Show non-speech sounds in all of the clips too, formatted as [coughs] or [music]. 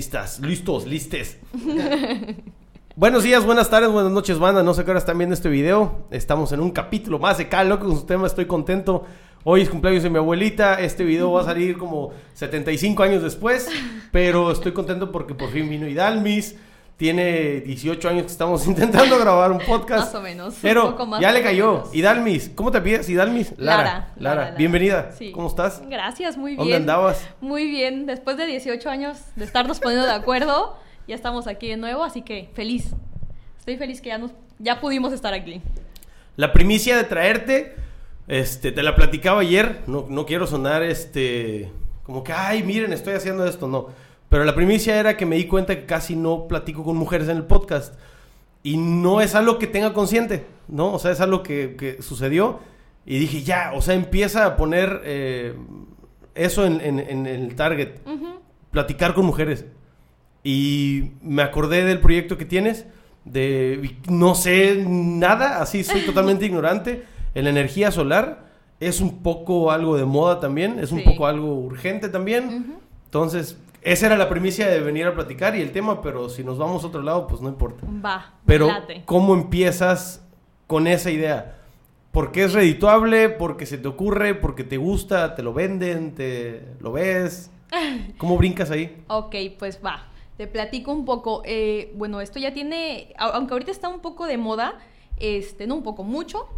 Listas, listos, listes. [laughs] Buenos días, buenas tardes, buenas noches, banda. No sé qué hora están viendo este video. Estamos en un capítulo más de Cal Loco con su tema. Estoy contento. Hoy es cumpleaños de mi abuelita. Este video va a salir como 75 años después. Pero estoy contento porque por fin vino Idalmis. Tiene 18 años que estamos [laughs] intentando grabar un podcast. Más o menos, un Pero poco más ya le cayó. menos. Idalmis, ¿cómo te pides? Idalmis. Lara. Lara, Lara. Lara, Lara. Bienvenida. Sí. ¿Cómo estás? Gracias, muy bien. ¿Dónde andabas? Muy bien. Después de 18 años de estarnos poniendo de acuerdo, ya estamos aquí de nuevo, así que feliz. Estoy feliz que ya nos ya pudimos estar aquí. La primicia de traerte, este, te la platicaba ayer. No, no quiero sonar, este, como que, ay, miren, estoy haciendo esto. No. Pero la primicia era que me di cuenta que casi no platico con mujeres en el podcast. Y no es algo que tenga consciente, ¿no? O sea, es algo que, que sucedió. Y dije, ya, o sea, empieza a poner eh, eso en, en- en el target. Platicar con mujeres. Y me acordé del proyecto que tienes. De no sé nada, así soy totalmente [laughs] ignorante. En la energía solar es un poco algo de moda también, es un poco algo urgente también. Entonces, esa era la primicia de venir a platicar y el tema, pero si nos vamos a otro lado, pues no importa. Va, Pero, late. ¿cómo empiezas con esa idea? ¿Porque es redituable? ¿Porque se te ocurre? ¿Porque te gusta? ¿Te lo venden? ¿Te lo ves? [laughs] ¿Cómo brincas ahí? Ok, pues va. Te platico un poco. Eh, bueno, esto ya tiene, au- aunque ahorita está un poco de moda, este, no un poco, mucho.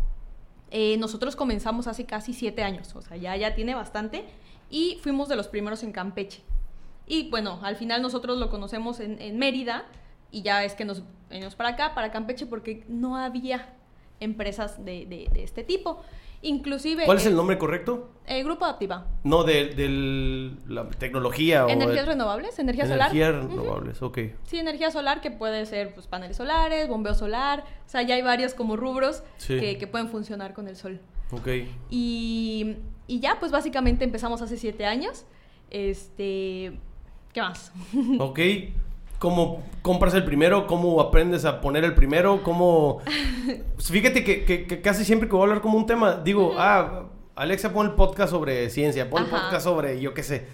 eh, nosotros comenzamos hace casi siete años, o sea, ya, ya tiene bastante. Y fuimos de los primeros en Campeche. Y bueno, al final nosotros lo conocemos en, en Mérida y ya es que nos venimos para acá, para Campeche, porque no había empresas de, de- de este tipo. Inclusive... ¿Cuál es el nombre correcto? eh, Grupo Adaptiva. No, de, de la tecnología o... Energías el- renovables, energía solar. Energías renovables, ok. Sí, energía solar que puede ser pues, paneles solares, bombeo solar, o sea, ya hay varios como rubros Sí. que, que pueden funcionar con el sol. Ok. Y, y ya, pues básicamente empezamos hace siete años. Este, ¿qué más? Ok. ¿Cómo compras el primero? ¿Cómo aprendes a poner el primero? ¿Cómo...? Fíjate que, que- que casi siempre que voy a hablar como un tema, digo, ah, Alexa pon el podcast sobre ciencia, pon el podcast sobre yo qué sé.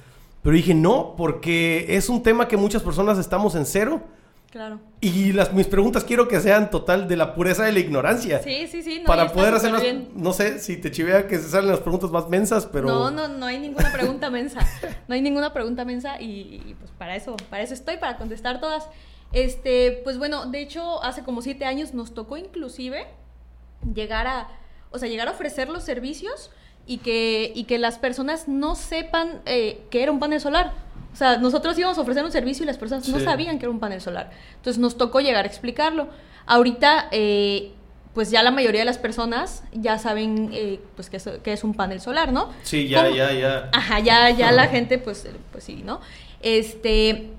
Pero dije, no, porque es un tema que muchas personas estamos en cero. Claro. Y las, mis preguntas quiero que sean total de la pureza de la ignorancia. Sí, sí, sí. no, para poder hacerlas, no sé si te chivea que se salen las preguntas más mensas, pero... No, no, no hay ninguna pregunta mensa. No hay ninguna pregunta mensa y, y, pues para eso, para eso estoy, para contestar todas. Este, pues bueno, de hecho, hace como siete años nos tocó inclusive llegar a, o sea, llegar a ofrecer los servicios y que, y que las personas no sepan eh, que era un panel solar. O sea, nosotros íbamos a ofrecer un servicio y las personas no sabían que era un panel solar. Entonces nos tocó llegar a explicarlo. Ahorita, eh, pues ya la mayoría de las personas ya saben eh, pues que es, que es un panel solar, ¿no? Sí, ya, ¿Cómo? ya, ya. Ajá, ya, ya la [laughs] gente, pues, pues sí, ¿no? Este,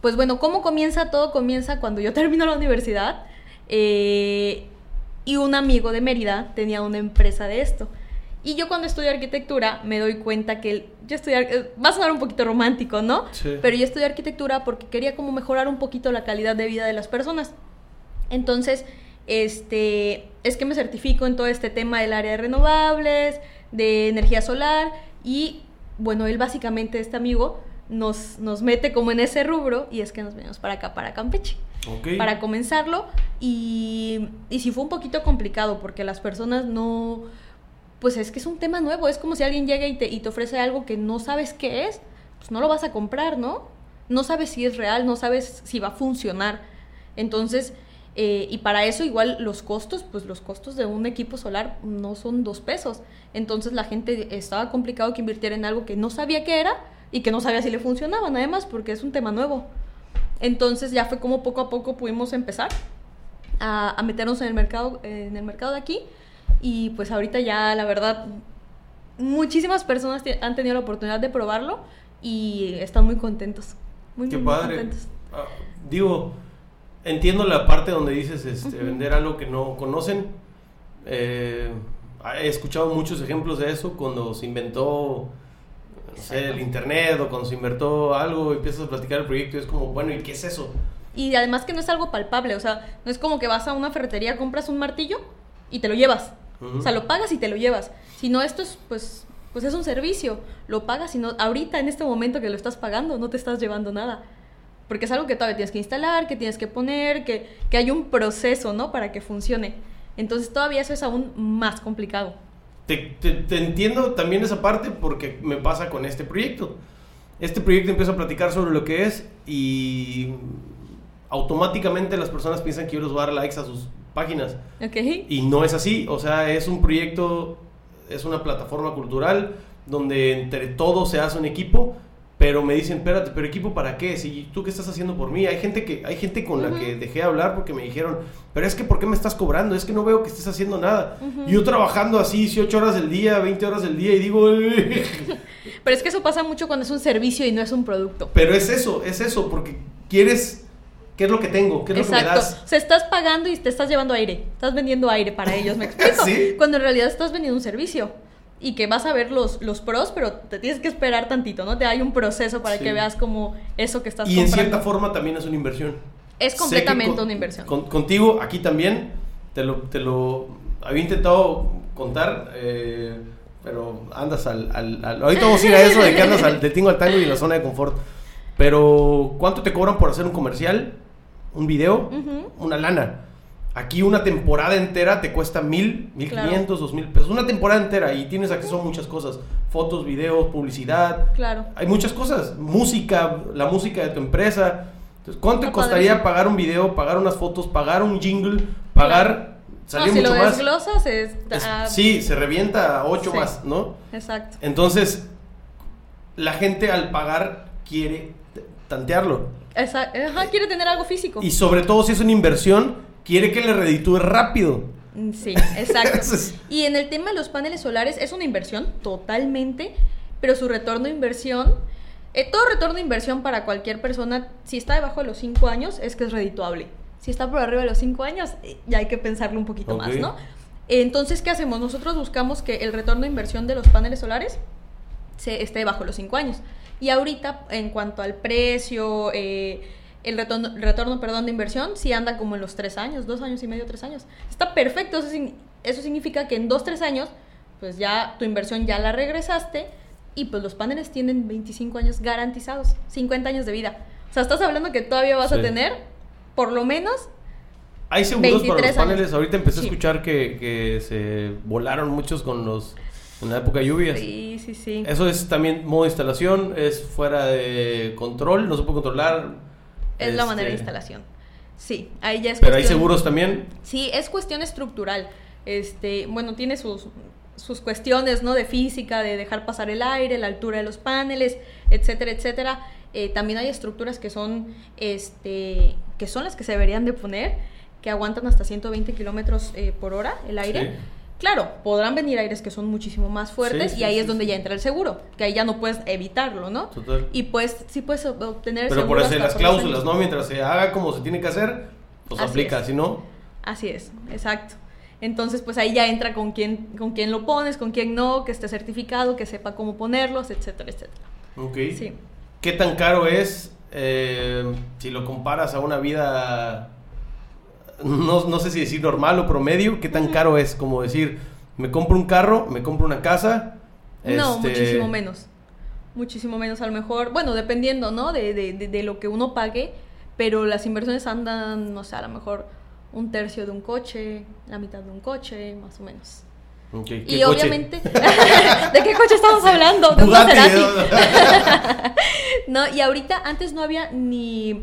pues bueno, ¿cómo comienza? Todo comienza cuando yo [laughs] termino la universidad eh, y un amigo de Mérida tenía una empresa de esto. Y yo cuando estudio arquitectura me doy cuenta que el- yo estudiar, eh, va a sonar un poquito romántico, ¿no? Sí. Pero yo estudié arquitectura porque quería como mejorar un poquito la calidad de vida de las personas. Entonces, este, es que me certifico en todo este tema del área de renovables, de energía solar y bueno, él básicamente, este amigo, nos, nos mete como en ese rubro y es que nos venimos para acá, para Campeche, Ok. para comenzarlo y, y sí fue un poquito complicado porque las personas no, pues es que es un tema nuevo, es como si alguien llega y te, y te ofrece algo que no sabes qué es, pues no lo vas a comprar, ¿no? No sabes si es real, no sabes si va a funcionar. Entonces, eh, y para eso igual los costos, pues los costos de un equipo solar no son dos pesos. Entonces la gente estaba complicado que invirtiera en algo que no sabía qué era y que no sabía si le funcionaban, además, porque es un tema nuevo. Entonces ya fue como poco a poco pudimos empezar a, a meternos en el mercado, en el mercado de aquí. Y pues ahorita ya, la verdad, muchísimas personas han tenido la oportunidad de probarlo y están muy contentos. Muy, Qué muy, muy padre. contentos. Ah, digo, entiendo la parte donde dices este, vender algo que no conocen. Eh, he escuchado muchos ejemplos de eso cuando se inventó no sé, el internet o cuando se inventó algo y empiezas a platicar el proyecto y es como, bueno, ¿y qué es eso? Y además que no es algo palpable, o sea, no es como que vas a una ferretería, compras un martillo y te lo llevas. O sea, lo pagas y te lo llevas. Sino esto es, pues, pues es un servicio, lo pagas y no, ahorita en este momento que lo estás pagando no te estás llevando nada. Porque es algo que todavía tienes que instalar, que tienes que poner, que, que hay un proceso, ¿no? Para que funcione. Entonces todavía eso es aún más complicado. Te, te, te entiendo también esa parte porque me pasa con este proyecto. Este proyecto empieza a platicar sobre lo que es y automáticamente las personas piensan que yo les voy a dar likes a sus páginas. Y no es así, o sea, es un proyecto, es una plataforma cultural donde entre todos se hace un equipo, pero me dicen, espérate, pero equipo para qué? Si tú qué estás haciendo por mí, hay gente que hay gente con la que dejé de hablar porque me dijeron, pero es que ¿por qué me estás cobrando? Es que no veo que estés haciendo nada. Ujú. Yo trabajando así 18 horas del día, 20 horas del día y digo, [laughs] Pero es que eso pasa mucho cuando es un servicio y no es un producto. pero es eso, es eso, porque quieres, ¿qué es lo que tengo? ¿Qué es lo que me Exacto. das? O sea, estás pagando y te estás llevando aire. Estás vendiendo aire para ellos, ¿me explico? [laughs] Sí. Cuando en realidad estás vendiendo un servicio. Y que vas a ver los, los pros, pero te tienes que esperar tantito, ¿no? Te hay un proceso para Sí. que veas como eso que estás Y en comprando. cierta forma también es una inversión. Es completamente con- una inversión. con- contigo, aquí también, te lo, te lo había intentado contar, eh, pero andas al, al, al- Ahorita vamos a ir a eso de que andas al, del [laughs] tingo al tango y en la zona de confort. Pero, ¿cuánto te cobran por hacer un comercial? ¿Un video? Una lana. Aquí una temporada entera te cuesta mil, mil Claro. quinientos, dos mil pesos. Una temporada entera y tienes acceso a muchas cosas. Fotos, videos, publicidad. Claro. Hay muchas cosas. Música, la música de tu empresa. Entonces, ¿cuánto Está costaría pagar un video, pagar unas fotos, pagar un jingle, pagar... No, Salir si mucho lo más. desglosas es... Es- sí, se revienta a ocho Sí. más, ¿no? Exacto. Entonces, la gente al pagar quiere tantearlo. Esa- Ajá, quiere tener algo físico. Y sobre todo si es una inversión, quiere que le reditúe rápido. Mm, Sí, [laughs] exacto. Y en el tema de los paneles solares es una inversión totalmente, pero su retorno de inversión, eh, todo retorno de inversión para cualquier persona, si está debajo de los 5 años, es que es redituable. Si está por arriba de los 5 años, eh, ya hay que pensarlo un poquito más, ¿no? Entonces, ¿qué hacemos? Nosotros buscamos que el retorno de inversión de los paneles solares se esté bajo los 5 años. Y ahorita, en cuanto al precio, eh, el retorno, retorno perdón, de inversión, sí anda como en los 3 años, 2 años y medio, 3 años. Está perfecto, eso, eso significa que en 2, 3 años, pues ya tu inversión ya la regresaste y pues los paneles tienen 25 años garantizados, 50 años de vida. O sea, estás hablando que todavía vas Sí. a tener por lo menos Hay seguros para los 23 años. paneles. Ahorita empecé Sí. a escuchar que, que se volaron muchos con los... En la época de lluvias. Sí, sí, sí. Eso es también modo de instalación, es fuera de control, no se puede controlar. Es la manera de este, instalación. Sí, ahí ya es Pero hay seguros también. Sí, es cuestión estructural. Este, bueno, tiene sus, sus cuestiones, ¿no? De física, de dejar pasar el aire, la altura de los paneles, etcétera, etcétera. Eh, también hay estructuras que son, este, que son las que se deberían de poner, que aguantan hasta 120 kilómetros eh, por hora el aire. Sí. Claro, podrán venir aires que son muchísimo más fuertes Sí, sí, y ahí sí, es donde ya entra el seguro, que ahí ya no puedes evitarlo, ¿no? Total. Y pues sí puedes ob- obtener Pero por eso las cláusulas. ¿no? Mientras se haga como se tiene que hacer, pues Así aplica. Si no, Así es, exacto. Entonces, pues ahí ya entra con quién, con quién lo pones, con quién no, que esté certificado, que sepa cómo ponerlos, etcétera, etcétera. ok. Sí. ¿Qué tan caro es eh, si lo comparas a una vida, no, no sé si decir normal o promedio? ¿Qué tan caro es? Como decir, me compro un carro, me compro una casa. No, este, muchísimo menos. Muchísimo menos a lo mejor. Bueno, dependiendo, ¿no? De, de, de, de lo que uno pague, pero las inversiones andan, no sé, a lo mejor un tercio de un coche, la mitad de un coche, más o menos. ok, ¿qué Y coche? obviamente, [laughs] ¿de qué coche estamos [laughs] hablando? De un Maserati. [laughs] No, y ahorita antes no había ni,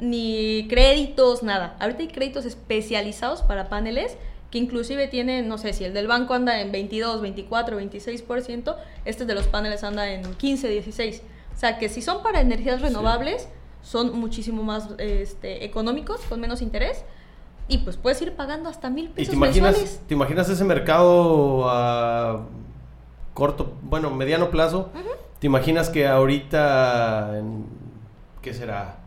ni créditos, nada. Ahorita hay créditos especializados para paneles que inclusive tienen, no sé, si el del banco anda en 22, 24, 26%, este de los paneles anda en 15, 16. O sea, que si son para energías renovables, son muchísimo más este, económicos, con menos interés. Y pues puedes ir pagando hasta mil ¿Y pesos te imaginas, mensuales. te imaginas ese mercado a corto, bueno, mediano plazo? ¿Te imaginas que ahorita, en, ¿qué será?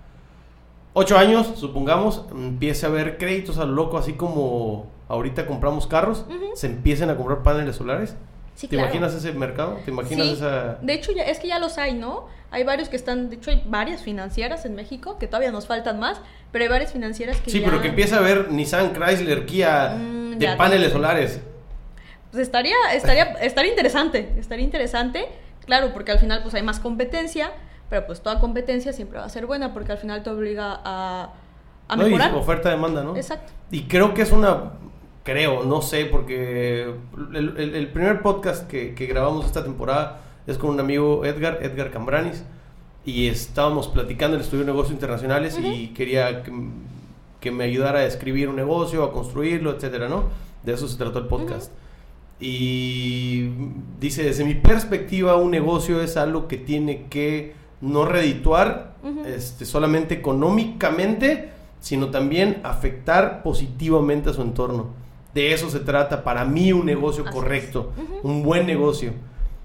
Ocho años, supongamos, empiece a haber créditos a lo loco, así como ahorita compramos carros, se empiecen a comprar paneles solares? Sí, ¿Te claro. imaginas ese mercado? ¿Te imaginas Sí, esa...? De hecho, ya, es que ya los hay, ¿no? Hay varios que están, de hecho, hay varias financieras en México, que todavía nos faltan más, pero hay varias financieras que Sí, ya- pero que empiece a haber Nissan, Chrysler, Kia Mm, de paneles solares. pues estaría, estaría, estaría interesante, estaría interesante, claro, porque al final pues hay más competencia, pero pues toda competencia siempre va a ser buena porque al final te obliga a, a No, y mejorar. oferta-demanda, ¿no? Exacto. Y creo que es una, creo, no sé, porque el, el- el primer podcast que, que grabamos esta temporada es con un amigo Edgar, Edgar Cambranis, y estábamos platicando, él estudió negocios internacionales y quería que, que me ayudara a escribir un negocio, a construirlo, etcétera, ¿no? De eso se trató el podcast. Y dice, desde mi perspectiva, un negocio es algo que tiene que no redituar Ujú. este, solamente económicamente, sino también afectar positivamente a su entorno. De eso se trata para mí un negocio Así correcto, es. Ujú. un buen negocio.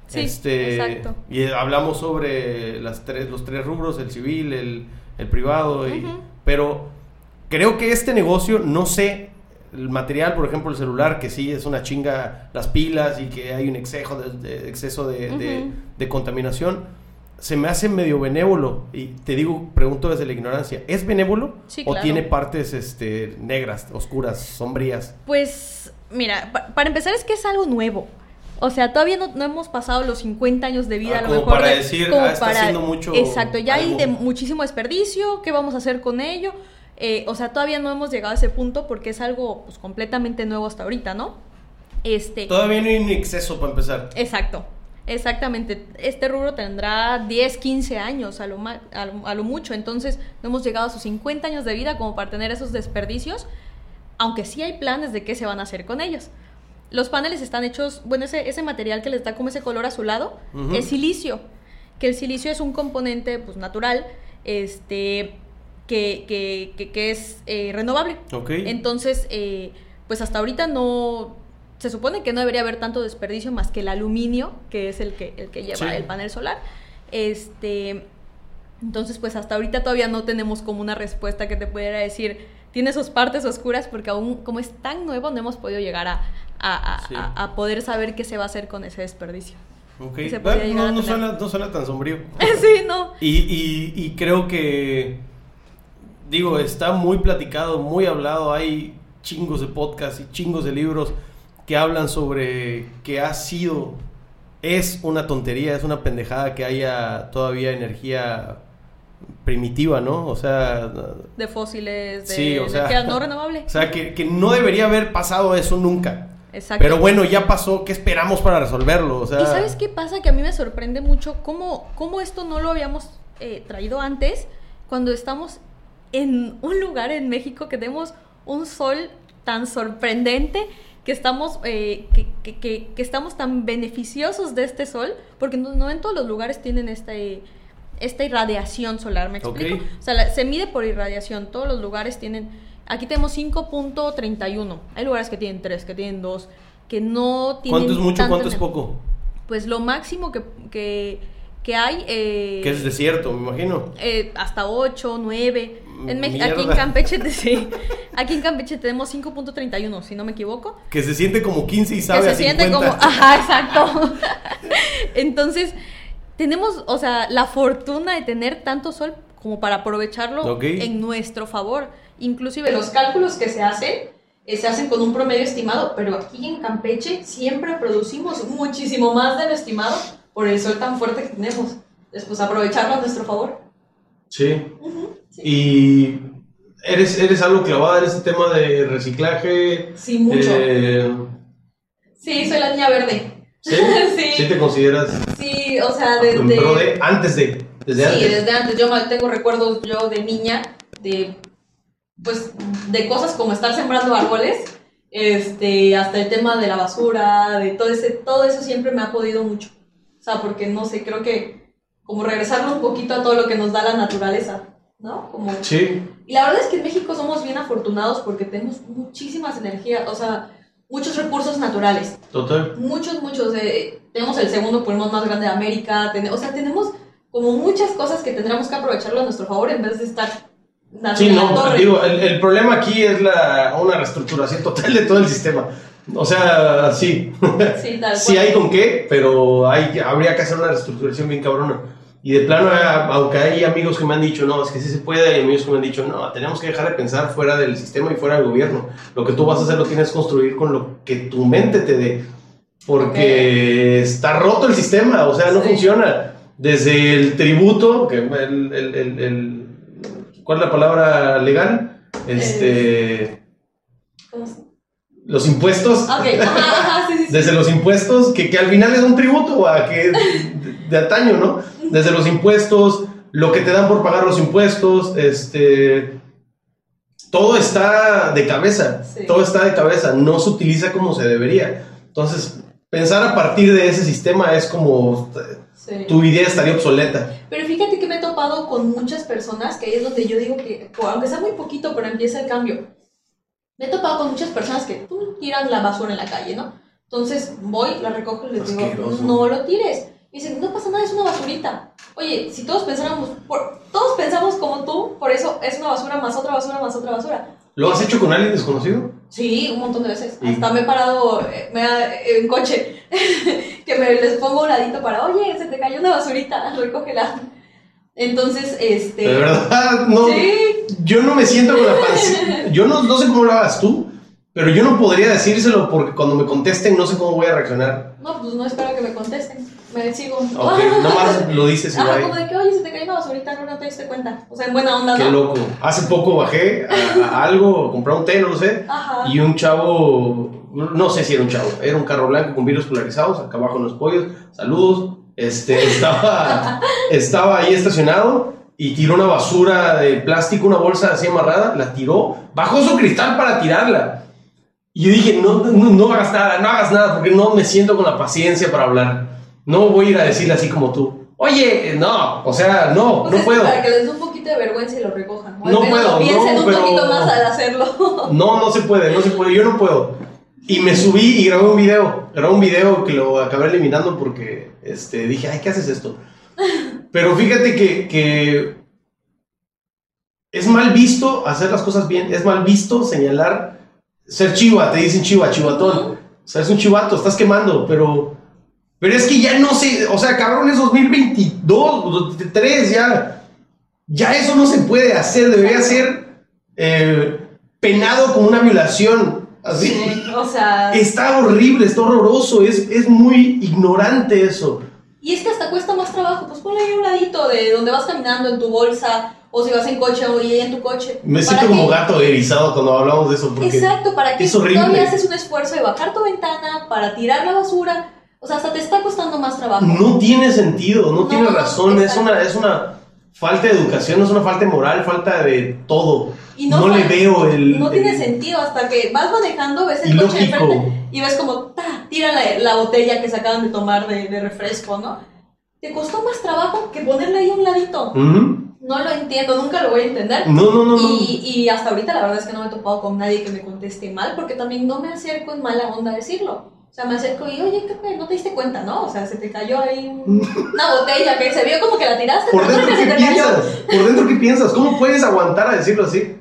Sí, este, exacto. Y hablamos sobre las tres, los tres rubros, el civil, el, el privado, y- Ujú. pero creo que este negocio, no sé, el material, por ejemplo, el celular, que sí es una chinga las pilas y que hay un exceso de, de- exceso de, de- Ujú. de contaminación, se me hace medio benévolo. Y te digo, pregunto desde la ignorancia, ¿es benévolo Sí, o tiene partes este, negras, oscuras, sombrías? Pues, mira, pa- para empezar es que es algo nuevo. O sea, todavía no, no hemos pasado los 50 años de vida, Ah, a lo como mejor. para de- decir, como ah, está haciendo mucho Exacto, ya hay de muchísimo desperdicio, ¿qué vamos a hacer con ello? Eh, o sea, todavía no hemos llegado a ese punto porque es algo pues, completamente nuevo hasta ahorita, ¿no? Este. Todavía no hay un exceso para empezar. Exacto, exactamente. Este rubro tendrá 10, 15 años a lo, ma- a lo, a lo mucho, entonces no hemos llegado a sus 50 años de vida como para tener esos desperdicios, aunque sí hay planes de qué se van a hacer con ellos. Los paneles están hechos, bueno, ese, ese material que les da como ese color azulado es silicio, que el silicio es un componente pues, natural, este, que, que, que- que es eh, renovable. Entonces, eh, pues hasta ahorita no. Se supone que no debería haber tanto desperdicio más que el aluminio, que es el que, el que lleva Sí. el panel solar. Este. Entonces, pues hasta ahorita todavía no tenemos como una respuesta que te pudiera decir, tiene sus partes oscuras, porque aún como es tan nuevo, no hemos podido llegar a, a- a- Sí. a- a poder saber qué se va a hacer con ese desperdicio. Ok. se suena, no suena tan sombrío. [laughs] sí, no. Y, y- y creo que, digo, está muy platicado, muy hablado. Hay chingos de podcasts y chingos de libros que hablan sobre que ha sido, es una tontería, es una pendejada que haya todavía energía primitiva, ¿no? O sea, De fósiles, de Sí, o sea- energía no renovable. o sea que, que no debería haber pasado eso nunca. Exacto. Pero bueno, ya pasó, ¿qué esperamos para resolverlo? O sea, ¿Y sabes qué pasa? Que a mí me sorprende mucho cómo, cómo esto no lo habíamos eh, traído antes, cuando estamos en un lugar en México que tenemos un sol tan sorprendente, que estamos, eh, que, que- que- que estamos tan beneficiosos de este sol, porque no, no en todos los lugares tienen este, esta irradiación solar, ¿me explico? O sea, la- se mide por irradiación, todos los lugares tienen... Aquí tenemos 5.31, hay lugares que tienen 3, que tienen 2, que no tienen... ¿Cuánto es mucho, cuánto es poco? pues lo máximo que, que, que hay... eh, Que es desierto, me imagino. eh, hasta 8, 9. En Mex- aquí en Mierda. Campeche, sí. [laughs] Aquí en Campeche tenemos 5.31, si no me equivoco. Que se siente como 15 y sabe que a se siente 50. como... [laughs] Ajá, exacto. [laughs] Entonces, tenemos, o sea, la fortuna de tener tanto sol como para aprovecharlo Ok. en nuestro favor. Inclusive los cálculos que se hacen, eh, se hacen con un promedio estimado, pero aquí en Campeche siempre producimos muchísimo más de lo estimado por el sol tan fuerte que tenemos. Después aprovecharlo a nuestro favor. Sí. Sí. Y eres, eres algo clavada en este tema de reciclaje. Sí, mucho. eh, Sí, soy la niña verde. ¿sí? [laughs] Sí. ¿Sí te consideras Sí, o sea, desde... pro de antes de desde sí, antes? desde antes. Yo tengo recuerdos yo de niña de, pues, de cosas como estar sembrando árboles, este, hasta el tema de la basura, de todo ese, todo eso siempre me ha podido mucho. O sea, porque no sé, creo que como regresarlo un poquito a todo lo que nos da la naturaleza, ¿no? Como Sí. Y la verdad es que en México somos bien afortunados porque tenemos muchísimas energías, o sea, muchos recursos naturales. Total. Muchos, muchos. eh, tenemos el segundo pulmón más grande de América. ten- o sea, tenemos como muchas cosas que tendríamos que aprovecharlo a nuestro favor en vez de estar Sí, no, torre. digo, el, el problema aquí es la, una reestructuración total de todo el sistema. O sea, sí. Sí, tal [laughs] sí hay con qué, pero hay, habría que hacer una reestructuración bien cabrona. Y de plano, ah, aunque hay amigos que me han dicho, no, es que sí se puede, hay amigos que me han dicho, no, tenemos que dejar de pensar fuera del sistema y fuera del gobierno. Lo que tú vas a hacer lo tienes que construir con lo que tu mente te dé. porque está roto el sistema, o sea, no Sí. funciona. Desde el tributo, que el, el- el- el- ¿cuál es la palabra legal? Este, ¿Cómo se- los impuestos. Ok, ajá, ajá, sí, sí, sí. Desde los impuestos, que, que al final es un tributo a que de, de antaño, ¿no? Desde los impuestos, lo que te dan por pagar los impuestos, este, todo está de cabeza, todo está de cabeza, no se utiliza como se debería. Entonces, pensar a partir de ese sistema es como tu idea estaría obsoleta. Pero fíjate que me he topado con muchas personas, que ahí es donde yo digo que, aunque sea muy poquito, pero empieza el cambio. Me he topado con muchas personas que tú tiran la basura en la calle, ¿no? Entonces voy, la recojo y les digo, Asqueroso. no lo tires. Y dicen, no pasa nada, es una basurita. Oye, si todos pensáramos, por- todos pensamos como tú, por eso es una basura más otra basura más otra basura. ¿Lo has hecho con alguien desconocido? Sí, un montón de veces. ¿Y? Hasta me he parado eh, me ha- en coche, [laughs] que me les pongo un ladito para, oye, se te cayó una basurita, [laughs] recógela. Entonces, este... De verdad, no. Sí, Yo no me siento con la [laughs] paciencia. Yo no, no sé cómo lo hagas tú, pero yo no podría decírselo porque cuando me contesten no sé cómo voy a reaccionar. no, pues no espero que me contesten. Me sigo. Ok, [laughs] nomás lo dices y Ajá, como de que, oye, se te cayó una basurita, no, no te diste cuenta. O sea, en buena onda, Qué ¿no? loco. Hace poco bajé a, a algo, a comprar un té, no lo sé, Ajá. y un chavo, no sé si era un chavo, era un carro blanco con vidrios polarizados, acá abajo en los pollos, saludos, este, estaba, estaba ahí estacionado y tiró una basura de plástico, una bolsa así amarrada, la tiró, bajó su cristal para tirarla. Y yo dije, no, no, no hagas nada, no hagas nada, porque no me siento con la paciencia para hablar. No voy a ir a decirle así como tú. Oye, no, o sea, no, Pues no puedo. Para que les dé un poquito de vergüenza y lo recojan. No menos puedo, piensen no, un pero- poquito más al hacerlo. [laughs] No, no se puede, no se puede, yo no puedo. Y me subí y grabé un video, grabé un video que lo acabé eliminando porque este, dije, ay, ¿qué haces esto? [laughs] Pero fíjate que, que es mal visto hacer las cosas bien, es mal visto señalar, ser chiva, te dicen chiva, chivatón. O sea, es un chivato, estás quemando, pero... Pero es que ya no sé, o sea, cabrón, es 2022, 2023, ya... Ya eso no se puede hacer, debería ser eh, penado como una violación. Así. Sí, o sea... Está horrible, está horroroso, es, es muy ignorante eso. Y es que hasta cuesta más trabajo. Pues ponle ahí un ladito de donde vas caminando en tu bolsa, o si vas en coche o y en tu coche. Me ¿Para siento como gato erizado cuando hablamos de eso. Porque Exacto, para que todavía haces un esfuerzo de bajar tu ventana para tirar la basura. O sea, hasta te está costando más trabajo. no tiene sentido, no, No, tiene razón, es una, es una falta de educación, es una falta de moral, falta de todo. Y no no le veo el... No tiene el- sentido hasta que vas manejando, ves el coche Ilógico. enfrente y ves como ta, tira la, la botella que se acaban de tomar de, de refresco, ¿no? Te costó más trabajo que ponerle ahí a un ladito. No lo entiendo, nunca lo voy a entender. No, no, no, no. Y, y hasta ahorita la verdad es que no me he topado con nadie que me conteste mal, porque también no me acerco en mala onda a decirlo. O sea, me acerco y, oye, ¿qué No te diste cuenta, ¿no? O sea, se te cayó ahí un- una botella que se vio como que la tiraste, Por dentro, [laughs] ¿qué piensas? Por dentro, ¿qué piensas? ¿Cómo puedes aguantar a decirlo así?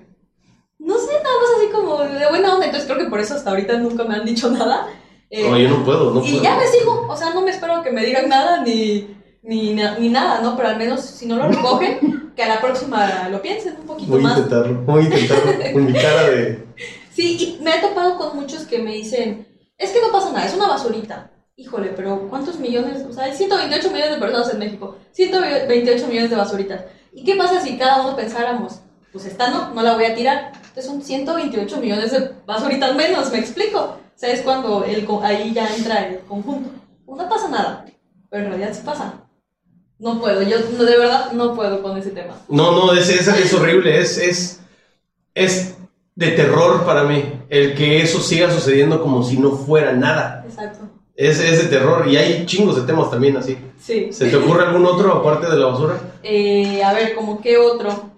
No sé, nada más así como de buena onda. Entonces creo que por eso hasta ahorita nunca me han dicho nada. Eh, No, yo no puedo, no y puedo. ya me sigo. O sea, no me espero que me digan nada ni, ni, ni nada, ¿no? Pero al menos si no lo recogen, [laughs] que a la próxima lo piensen un poquito Voy a más. intentarlo, voy a intentarlo con mi cara de... [laughs] Sí, y me he topado con muchos que me dicen, es que no pasa nada, es una basurita. Híjole, pero ¿cuántos millones? O sea, hay 128 millones de personas en México, 128 millones de basuritas. ¿Y qué pasa si cada uno pensáramos, pues esta no, no la voy a tirar? Entonces son 128 millones de basuritas menos, ¿me explico? O sea, es cuando el, ahí ya entra el conjunto. Pues no pasa nada, pero en realidad sí pasa. No puedo, yo de verdad no puedo con ese tema. No, no, es, es horrible, es, es, es de terror para mí el que eso siga sucediendo como si no fuera nada. Exacto. Es, es de terror y hay chingos de temas también así. Sí. ¿Se te ocurre algún otro aparte de la basura? Eh, a ver, como qué otro.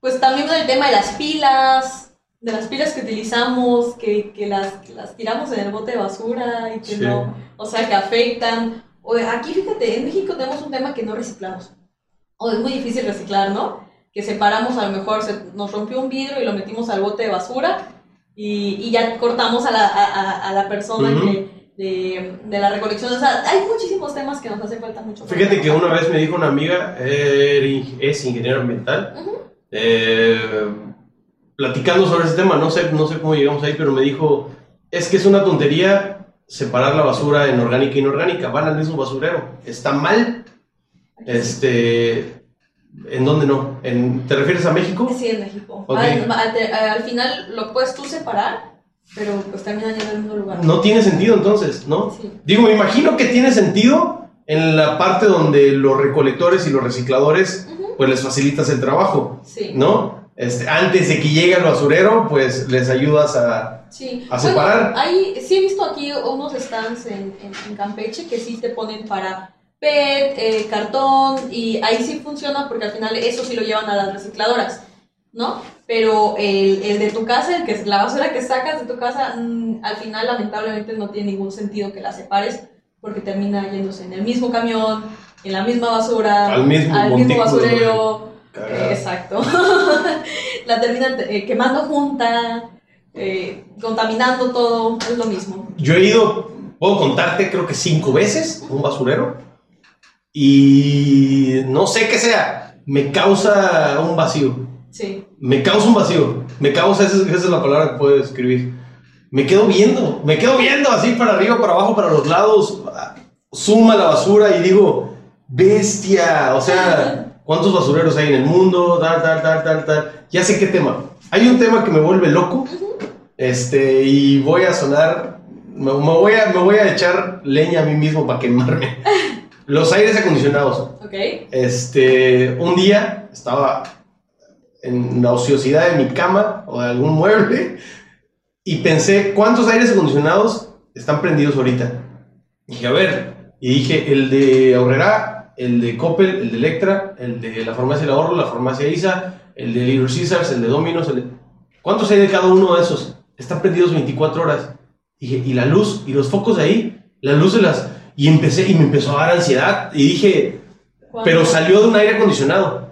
Pues también del tema de las pilas, de las pilas que utilizamos, que, que las, las tiramos en el bote de basura y que Sí. no, o sea, que afectan. O aquí, fíjate, en México tenemos un tema que no reciclamos. O es muy difícil reciclar, ¿no? Que separamos, a lo mejor se, nos rompió un vidrio y lo metimos al bote de basura y, y ya cortamos a la, a, a- la persona Ujú. que, de, de la recolección. O sea, hay muchísimos temas que nos hace falta mucho. Fíjate que una vez me dijo una amiga, eh, es ingeniero ambiental, Ujú. eh, platicando sobre ese tema, no sé, no sé cómo llegamos ahí, pero me dijo, es que es una tontería separar la basura en orgánica e inorgánica, van al mismo basurero. ¿Está mal? Este, ¿En dónde no? ¿En, ¿Te refieres a México? Sí, en México. Al, al, final lo puedes tú separar, pero pues también en el mismo lugar. No tiene sentido entonces, ¿no? Digo, me imagino que tiene sentido en la parte donde los recolectores y los recicladores, pues les facilitas el trabajo, sí. ¿no? Este, antes de que llegue al basurero, pues les ayudas a, a separar. hay, sí he visto aquí unos stands en, en, Campeche que sí te ponen para PET, eh, cartón, y ahí sí funciona porque al final eso sí lo llevan a las recicladoras, ¿no? Pero el, el de tu casa, el que es la basura que sacas de tu casa, mm, al final lamentablemente no tiene ningún sentido que la separes porque termina yéndose en el mismo camión, en la misma basura, al mismo, basurero. exacto. [laughs] la terminan eh, quemando junta, eh, contaminando todo, es lo mismo. Yo he ido, puedo contarte, creo que cinco veces un basurero y no sé qué sea, me causa un vacío. Sí. Me causa un vacío, me causa, esa, esa es la palabra que puedo escribir me quedo viendo, me quedo viendo así para arriba, para abajo, para los lados, suma la basura y digo, bestia, o sea, ¿cuántos basureros hay en el mundo? Tal, tal, tal, tal, tal. Ya sé qué tema. Hay un tema que me vuelve loco, este, y voy a sonar, me, voy, a, me voy a echar leña a mí mismo para quemarme. [laughs] Los aires acondicionados. Ok. Este, un día estaba en la ociosidad de mi cama o de algún mueble y pensé, ¿cuántos aires acondicionados están prendidos ahorita? Y dije, a ver, y dije, el de Aurrera, el de Coppel, el de Electra, el de la farmacia El Ahorro, la farmacia ISA, el de Little Caesars, el de Domino's, el ¿cuántos hay de cada uno de esos? Están prendidos 24 horas. Dije, y la luz, y los focos ahí, la luz de las... Y empecé, y me empezó a dar ansiedad, y dije, pero salió de un aire acondicionado.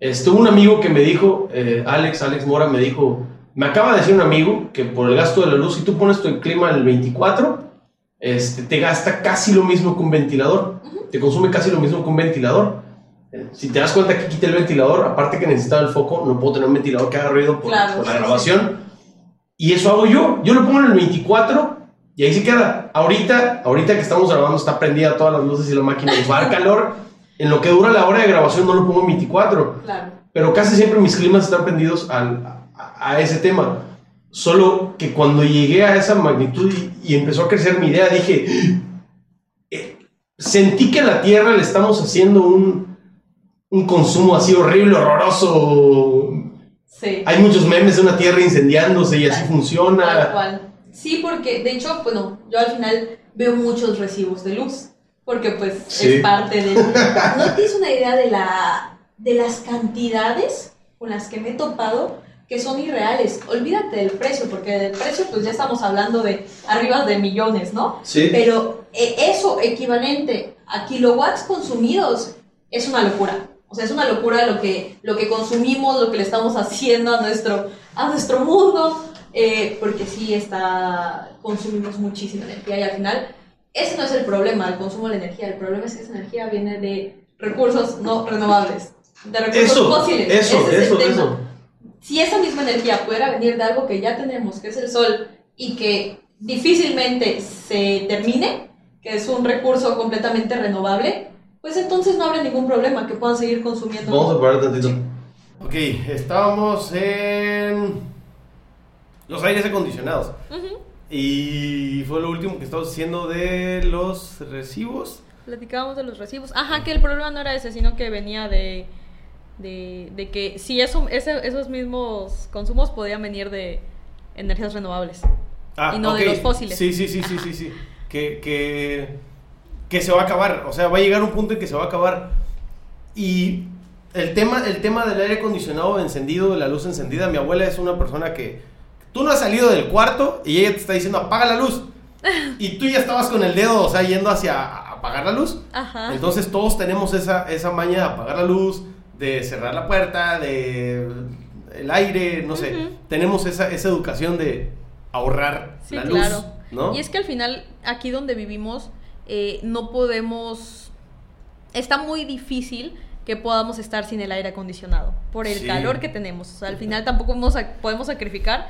Estuvo un amigo que me dijo, eh, Alex, Alex Mora me dijo, me acaba de decir un amigo que por el gasto de la luz, si tú pones tu clima en el 24, este, te gasta casi lo mismo que un ventilador. Te consume casi lo mismo que un ventilador. Eh, si te das cuenta que quité el ventilador, aparte que necesitaba el foco, no puedo tener un ventilador que haga ruido por, la grabación. Y eso hago yo. Yo lo pongo en el 24 y ahí se queda. Ahorita, ahorita que estamos grabando está prendida todas las luces y la máquina nos va a dar calor. En lo que dura la hora de grabación no lo pongo en 24. Pero casi siempre mis climas están prendidos al, a ese tema. Solo que cuando llegué a esa magnitud y, empezó a crecer mi idea, dije, eh, sentí que a la Tierra le estamos haciendo un, un consumo así horrible, horroroso. Sí. Hay muchos memes de una Tierra incendiándose y así funciona. Tal cual. Sí, porque de hecho, bueno, yo al final veo muchos recibos de luz, porque pues es parte de... [laughs] ¿No tienes una idea de, la, de las cantidades con las que me he topado? que son irreales. Olvídate del precio, porque del precio pues ya estamos hablando de arriba de millones, ¿no? Sí. Pero eh, eso equivalente a kilowatts consumidos es una locura. O sea, es una locura lo que, lo que consumimos, lo que le estamos haciendo a nuestro, a nuestro mundo, eh, porque sí está, consumimos muchísima energía y al final ese no es el problema, el consumo de energía, el problema es que esa energía viene de recursos no renovables, de recursos fósiles. Eso, eso, eso si esa misma energía pudiera venir de algo que ya tenemos, que es el sol, y que difícilmente se termine, que es un recurso completamente renovable, pues entonces no habrá ningún problema que puedan seguir consumiendo. Vamos a parar tantito. Ok, estábamos en los aires acondicionados. Y fue lo último que estábamos haciendo de los recibos. Platicábamos de los recibos. Ajá, que el problema no era ese, sino que venía de de, que si eso, esos mismos consumos podían venir de energías renovables ah, y no de los fósiles. Sí, sí, sí, sí, sí, sí. Que, que, que, se va a acabar, o sea, va a llegar un punto en que se va a acabar. Y el tema, el tema del aire acondicionado encendido, de la luz encendida, mi abuela es una persona que tú no has salido del cuarto y ella te está diciendo apaga la luz. [laughs] Y tú ya estabas con el dedo, o sea, yendo hacia apagar la luz. Entonces todos tenemos esa, esa maña de apagar la luz, de cerrar la puerta, de el aire, no sé. Tenemos esa, esa educación de ahorrar la luz. Claro. ¿no? Y es que al final, aquí donde vivimos, eh, no podemos. Está muy difícil que podamos estar sin el aire acondicionado por el calor que tenemos. O sea, al final tampoco podemos sacrificar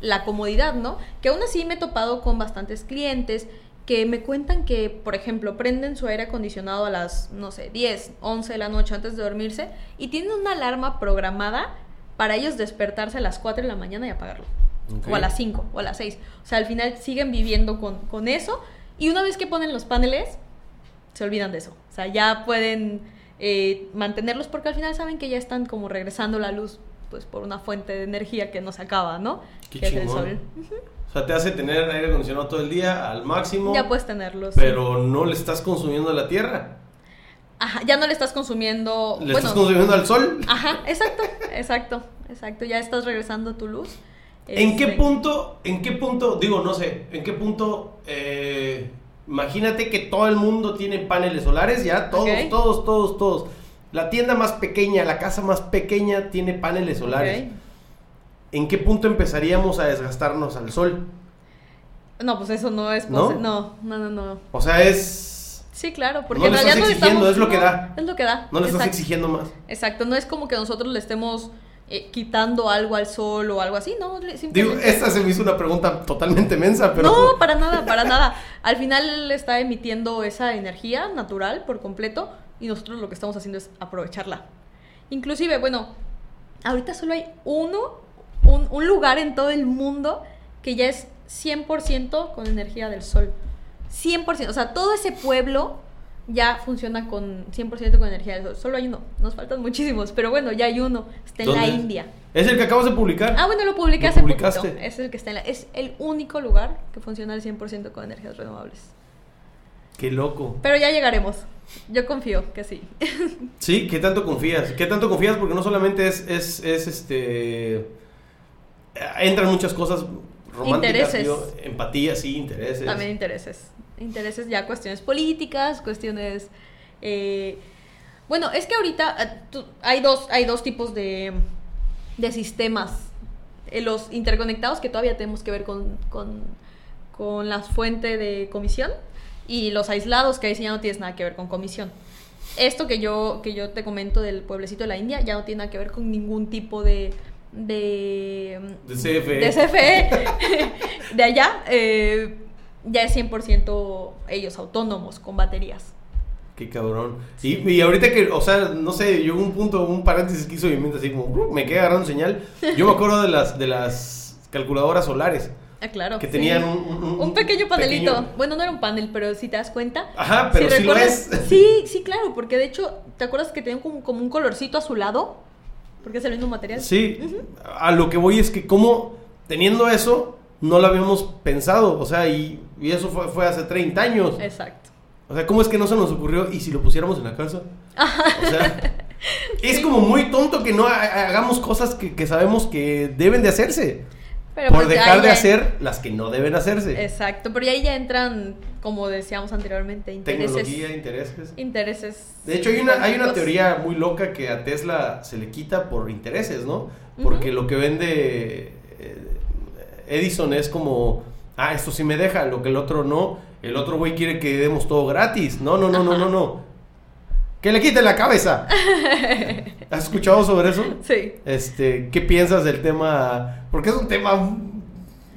la comodidad, ¿no? Que aún así me he topado con bastantes clientes que me cuentan que, por ejemplo, prenden su aire acondicionado a las, no sé, 10, 11 de la noche antes de dormirse y tienen una alarma programada para ellos despertarse a las 4 de la mañana y apagarlo. O a las 5 o a las 6. O sea, al final siguen viviendo con, con eso y una vez que ponen los paneles, se olvidan de eso. O sea, ya pueden eh, mantenerlos porque al final saben que ya están como regresando la luz pues por una fuente de energía que no se acaba, ¿no? Qué que es el chingón. sol. O sea, te hace tener aire acondicionado todo el día al máximo. Ya puedes tenerlos. sí. Pero no le estás consumiendo a la tierra. Ajá, ya no le estás consumiendo. Le bueno, estás consumiendo al sol. Ajá, exacto, exacto, exacto. Ya estás regresando tu luz. ¿En qué Este, punto, en qué punto, digo, no sé, en qué punto, eh, imagínate que todo el mundo tiene paneles solares, ya, todos, todos, todos, todos. La tienda más pequeña, la casa más pequeña tiene paneles solares. ¿En qué punto empezaríamos a desgastarnos al sol? No, pues eso no es ¿No? No, no, no, no. O sea, es... Sí, claro, porque No en le estás no exigiendo, estamos- es lo que no, da. Es lo que da. No le estás exigiendo más. Exacto, no es como que nosotros le estemos eh, quitando algo al sol o algo así, no, le- Digo, simplemente... esta se me hizo una pregunta totalmente mensa, pero... No, para nada, para nada. Al final él está emitiendo esa energía natural por completo y nosotros lo que estamos haciendo es aprovecharla. Inclusive, bueno, ahorita solo hay uno, un, un lugar en todo el mundo que ya es 100% con energía del sol. 100%, o sea, todo ese pueblo ya funciona con 100% con energía del sol. Solo hay uno, nos faltan muchísimos, pero bueno, ya hay uno, está en la ¿Dónde? India. Es el que acabas de publicar. Ah, bueno, lo publiqué ¿Lo hace publicaste? poquito. Es el que está en la, es el único lugar que funciona al 100% con energías renovables. Qué loco. Pero ya llegaremos. Yo confío que sí. [laughs] Sí, ¿qué tanto confías? ¿Qué tanto confías? Porque no solamente es, es, es este... Entran muchas cosas románticas, Intereses. tío, empatía, sí, intereses. También intereses. Intereses ya cuestiones políticas, cuestiones... eh, bueno, es que ahorita eh, tú- hay, dos, hay dos tipos de, de sistemas. Eh, los interconectados que todavía tenemos que ver con, con, con la fuente de comisión y los aislados que ahí sí ya no tienes nada que ver con comisión. Esto que yo, que yo te comento del pueblecito de la India ya no tiene nada que ver con ningún tipo de... de De CFE. de CFE [laughs] de allá eh, ya es 100% ellos autónomos con baterías. Qué cabrón. Sí. Y, y ahorita que, o sea, no sé, yo un punto, un paréntesis que hizo mi mente así como, "Uh", me quedé agarrando señal. Yo me acuerdo de las, de las calculadoras solares. Ah, claro. Que tenían un- un- un- Un pequeño panelito. pequeño- [laughs] Bueno, no era un panel, pero si te das cuenta. Ajá, pero si sí lo es. [laughs] Sí, sí, claro, porque de hecho, ¿te acuerdas que tenían como, como un colorcito azulado? Porque es el mismo material. Sí, a lo que voy es que como teniendo eso, no lo habíamos pensado. O sea, y, y eso fue, fue hace 30 años. Exacto. O sea, ¿cómo es que no se nos ocurrió? ¿Y si lo pusiéramos en la casa? O sea, [laughs] es como muy tonto que no ha- hagamos cosas que, que sabemos que deben de hacerse. Pero por pues dejar de hacer las que no deben hacerse. Exacto, pero ahí ya entran, como decíamos anteriormente, intereses. Tecnología, intereses. Intereses. De hecho, hay una, hay una teoría muy loca que a Tesla se le quita por intereses, ¿no? Porque lo que vende eh, Edison es como, ah, esto sí me deja, lo que el otro no. El otro güey quiere que demos todo gratis. No, no, no, no, no, no. [laughs] Que le quite la cabeza. [laughs] ¿Has escuchado sobre eso? Sí. Este, ¿qué piensas del tema? Porque es un tema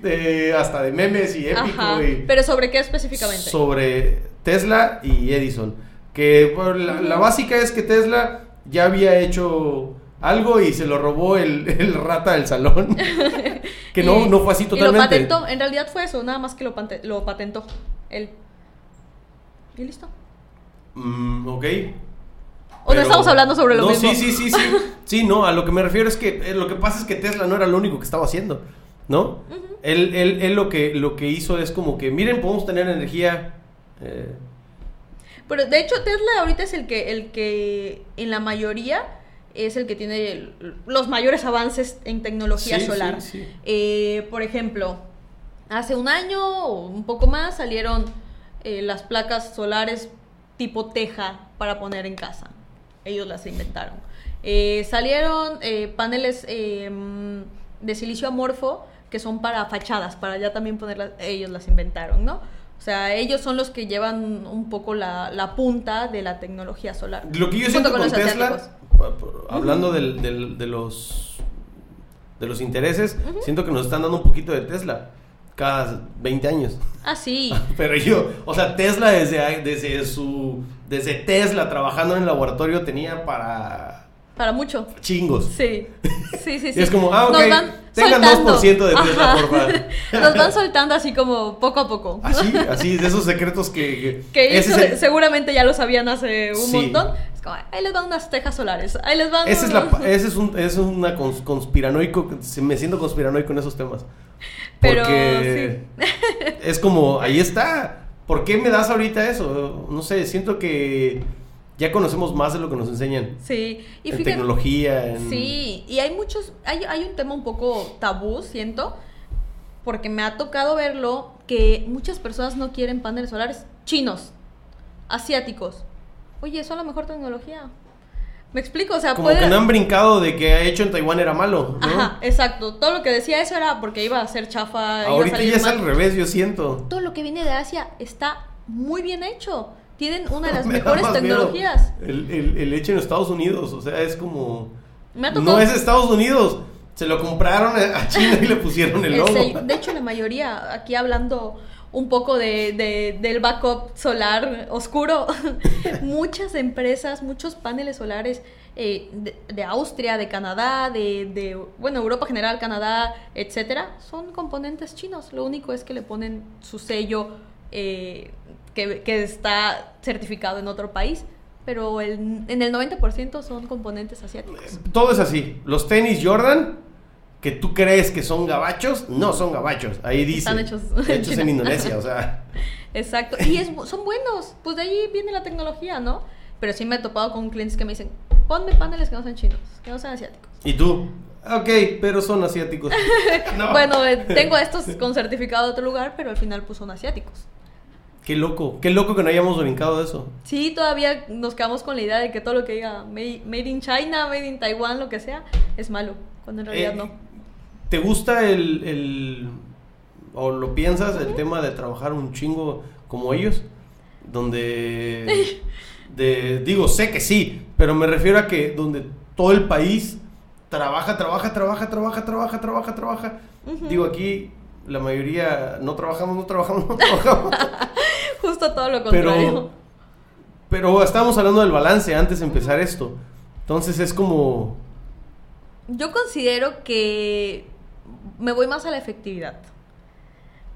de, hasta de memes y épico Ajá. y Pero sobre qué específicamente? sobre Tesla y Edison. Que bueno, la, la básica es que Tesla ya había hecho algo y se lo robó el, el rata del salón. [laughs] que no, Y- no fue así Y lo totalmente. patentó, en realidad fue eso, nada más que lo patentó él. Y listo. Mm, ok. O no estamos hablando sobre lo no, mismo. Sí, sí, sí, sí. [laughs] Sí, no, a lo que me refiero es que eh, lo que pasa es que Tesla no era lo único que estaba haciendo, ¿no? él, él, él lo, que, lo que hizo es como que, miren, podemos tener energía. eh, Pero de hecho Tesla ahorita es el que, el que en la mayoría es el que tiene el- los mayores avances en tecnología Sí, solar. sí, sí. Eh, por ejemplo, hace un año o un poco más salieron eh, las placas solares tipo teja para poner en casa. Ellos las inventaron. Eh, salieron eh, paneles eh, de silicio amorfo que son para fachadas, para ya también ponerlas, ellos las inventaron, ¿no? O sea, ellos son los que llevan un poco la, la punta de la tecnología solar. Lo que yo siento con, Tesla, hablando del- del- de los de los intereses, siento que nos están dando un poquito de Tesla. cada 20 años. Ah, sí. [laughs] Pero yo, o sea, Tesla desde, desde su, desde Tesla trabajando en el laboratorio tenía para Para mucho. chingos. Sí. Sí, sí, [laughs] sí. Y es como, ah, ok, Nos van tengan soltando. 2% de Tesla, por favor. [laughs] Nos van soltando así como poco a poco. Así, así, de esos secretos que... que- [laughs] eso el- seguramente ya lo sabían hace un Sí. montón. Es como, ahí les van unas tejas solares. Ahí les van. Ese es, la, ese es un ese es una cons- conspiranoico, me siento conspiranoico en esos temas. Pero, Porque es como, ahí está. ¿Por qué me das ahorita eso? No sé, siento que ya conocemos más de lo que nos enseñan. Sí. Y en fíjate. tecnología, en... Sí, y hay muchos, hay, hay un tema un poco tabú, siento, porque me ha tocado verlo, que muchas personas no quieren paneles solares chinos, asiáticos. Oye, eso es la mejor tecnología. ¿Me explico? O sea, Como puede... que no han brincado de que ha hecho en Taiwán era malo, ¿no? Ajá, exacto. Todo lo que decía eso era porque iba a ser chafa. iba a Ahorita salir ya es al revés, yo siento. Todo lo que viene de Asia está muy bien hecho. Tienen una de [laughs] las Me mejores tecnologías. El, el, el hecho en Estados Unidos, o sea, es como... Me ha tocado- No es Estados Unidos, se lo compraron a China y le pusieron el [laughs] logo. de hecho, la mayoría, aquí hablando un poco de, de- del backup solar oscuro, [laughs] muchas empresas, muchos paneles solares eh, de, de Austria, de Canadá, de, de, bueno, Europa general, Canadá, etcétera, son componentes chinos. Lo único es que le ponen su sello eh, que, que está certificado en otro país, pero el- en el 90% son componentes asiáticos. Todo es así. Los tenis Jordan, que tú crees que son gabachos, no son gabachos. Ahí dice. Están hechos hechos en. [laughs] Indonesia, o sea. Exacto. Y es, son buenos. Pues de ahí viene la tecnología, ¿no? Pero sí me he topado con clientes que me dicen, ponme paneles que no sean chinos, que no sean asiáticos. ¿Y tú? Ok, pero son asiáticos. [laughs] No. Bueno, eh, tengo estos con certificado de otro lugar, pero al final pues son asiáticos. Qué loco, qué loco que no hayamos brincado de eso. Sí, todavía nos quedamos con la idea de que todo lo que diga made, made in China, made in Taiwán, lo que sea, es malo, cuando en realidad Eh, no. ¿Te gusta el, el- o lo piensas, el tema de trabajar un chingo como ellos? Donde, [laughs] de, digo, sé que sí, pero me refiero a que donde todo el país trabaja, trabaja, trabaja, trabaja, trabaja, trabaja, trabaja. Digo, aquí la mayoría no trabajamos, no trabajamos, no trabajamos. [laughs] Justo todo lo contrario. pero, pero estábamos hablando del balance antes de empezar esto. Entonces es como... Yo considero que me voy más a la efectividad.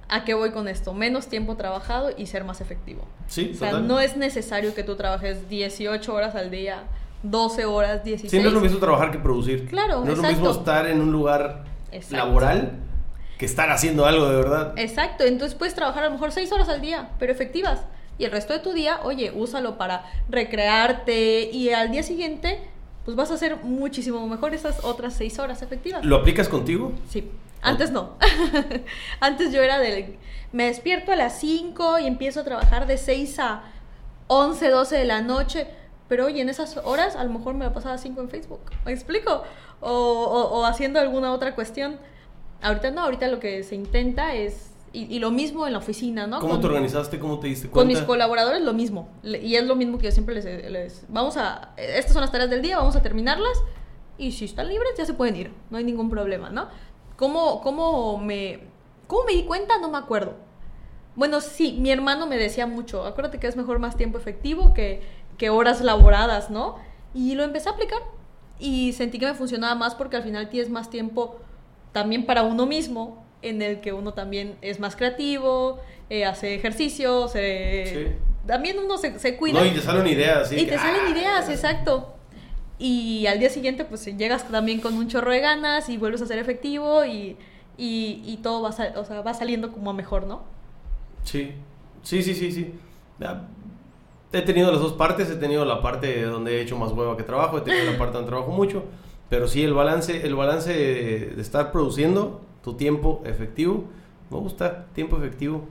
¿A qué voy con esto? Menos tiempo trabajado y ser más efectivo. Sí, O sea, total. no es necesario que tú trabajes 18 horas al día, 12 horas, 16. Sí, no es lo mismo trabajar que producir. Claro, No es lo mismo estar en un lugar Exacto. laboral que estar haciendo algo de verdad. Exacto, entonces puedes trabajar a lo mejor 6 horas al día, pero efectivas. Y el resto de tu día, oye, úsalo para recrearte y al día siguiente, pues vas a hacer muchísimo mejor esas otras 6 horas efectivas. ¿Lo aplicas contigo? Sí, antes no. [laughs] antes yo era del... Me despierto a las 5 y empiezo a trabajar de 6 a 11, 12 de la noche. Pero oye, en esas horas a lo mejor me la pasaba 5 en Facebook. ¿Me explico? O, o- o haciendo alguna otra cuestión. Ahorita no, ahorita lo que se intenta es... Y, y lo mismo en la oficina, ¿no? ¿Cómo Con- te organizaste? ¿Cómo te diste con cuenta? mis colaboradores lo mismo. Y es lo mismo que yo siempre les, les... Vamos a... Estas son las tareas del día, vamos a terminarlas. Y si están libres, ya se pueden ir. No hay ningún problema, ¿no? ¿Cómo, cómo me... ¿Cómo me di cuenta? No me acuerdo. Bueno, sí, mi hermano me decía mucho. Acuérdate que es mejor más tiempo efectivo que, que horas laboradas, ¿no? Y lo empecé a aplicar. Y sentí que me funcionaba más porque al final tienes más tiempo también para uno mismo, en el que uno también es más creativo, eh, hace ejercicio, se... Sí. también uno se, se cuida. No, y te salen ideas. ¿sí? Y te Que, salen ah, ideas, exacto. Y al día siguiente, pues llegas también con un chorro de ganas y vuelves a ser efectivo y, y, y todo va, o sea, va saliendo como a mejor, ¿no? Sí, sí, sí, sí, sí. Ya, He tenido las dos partes, he tenido la parte donde he hecho más hueva que trabajo, he tenido la parte donde trabajo mucho, pero sí el balance, el balance de, estar produciendo tu tiempo efectivo, me gusta, tiempo efectivo.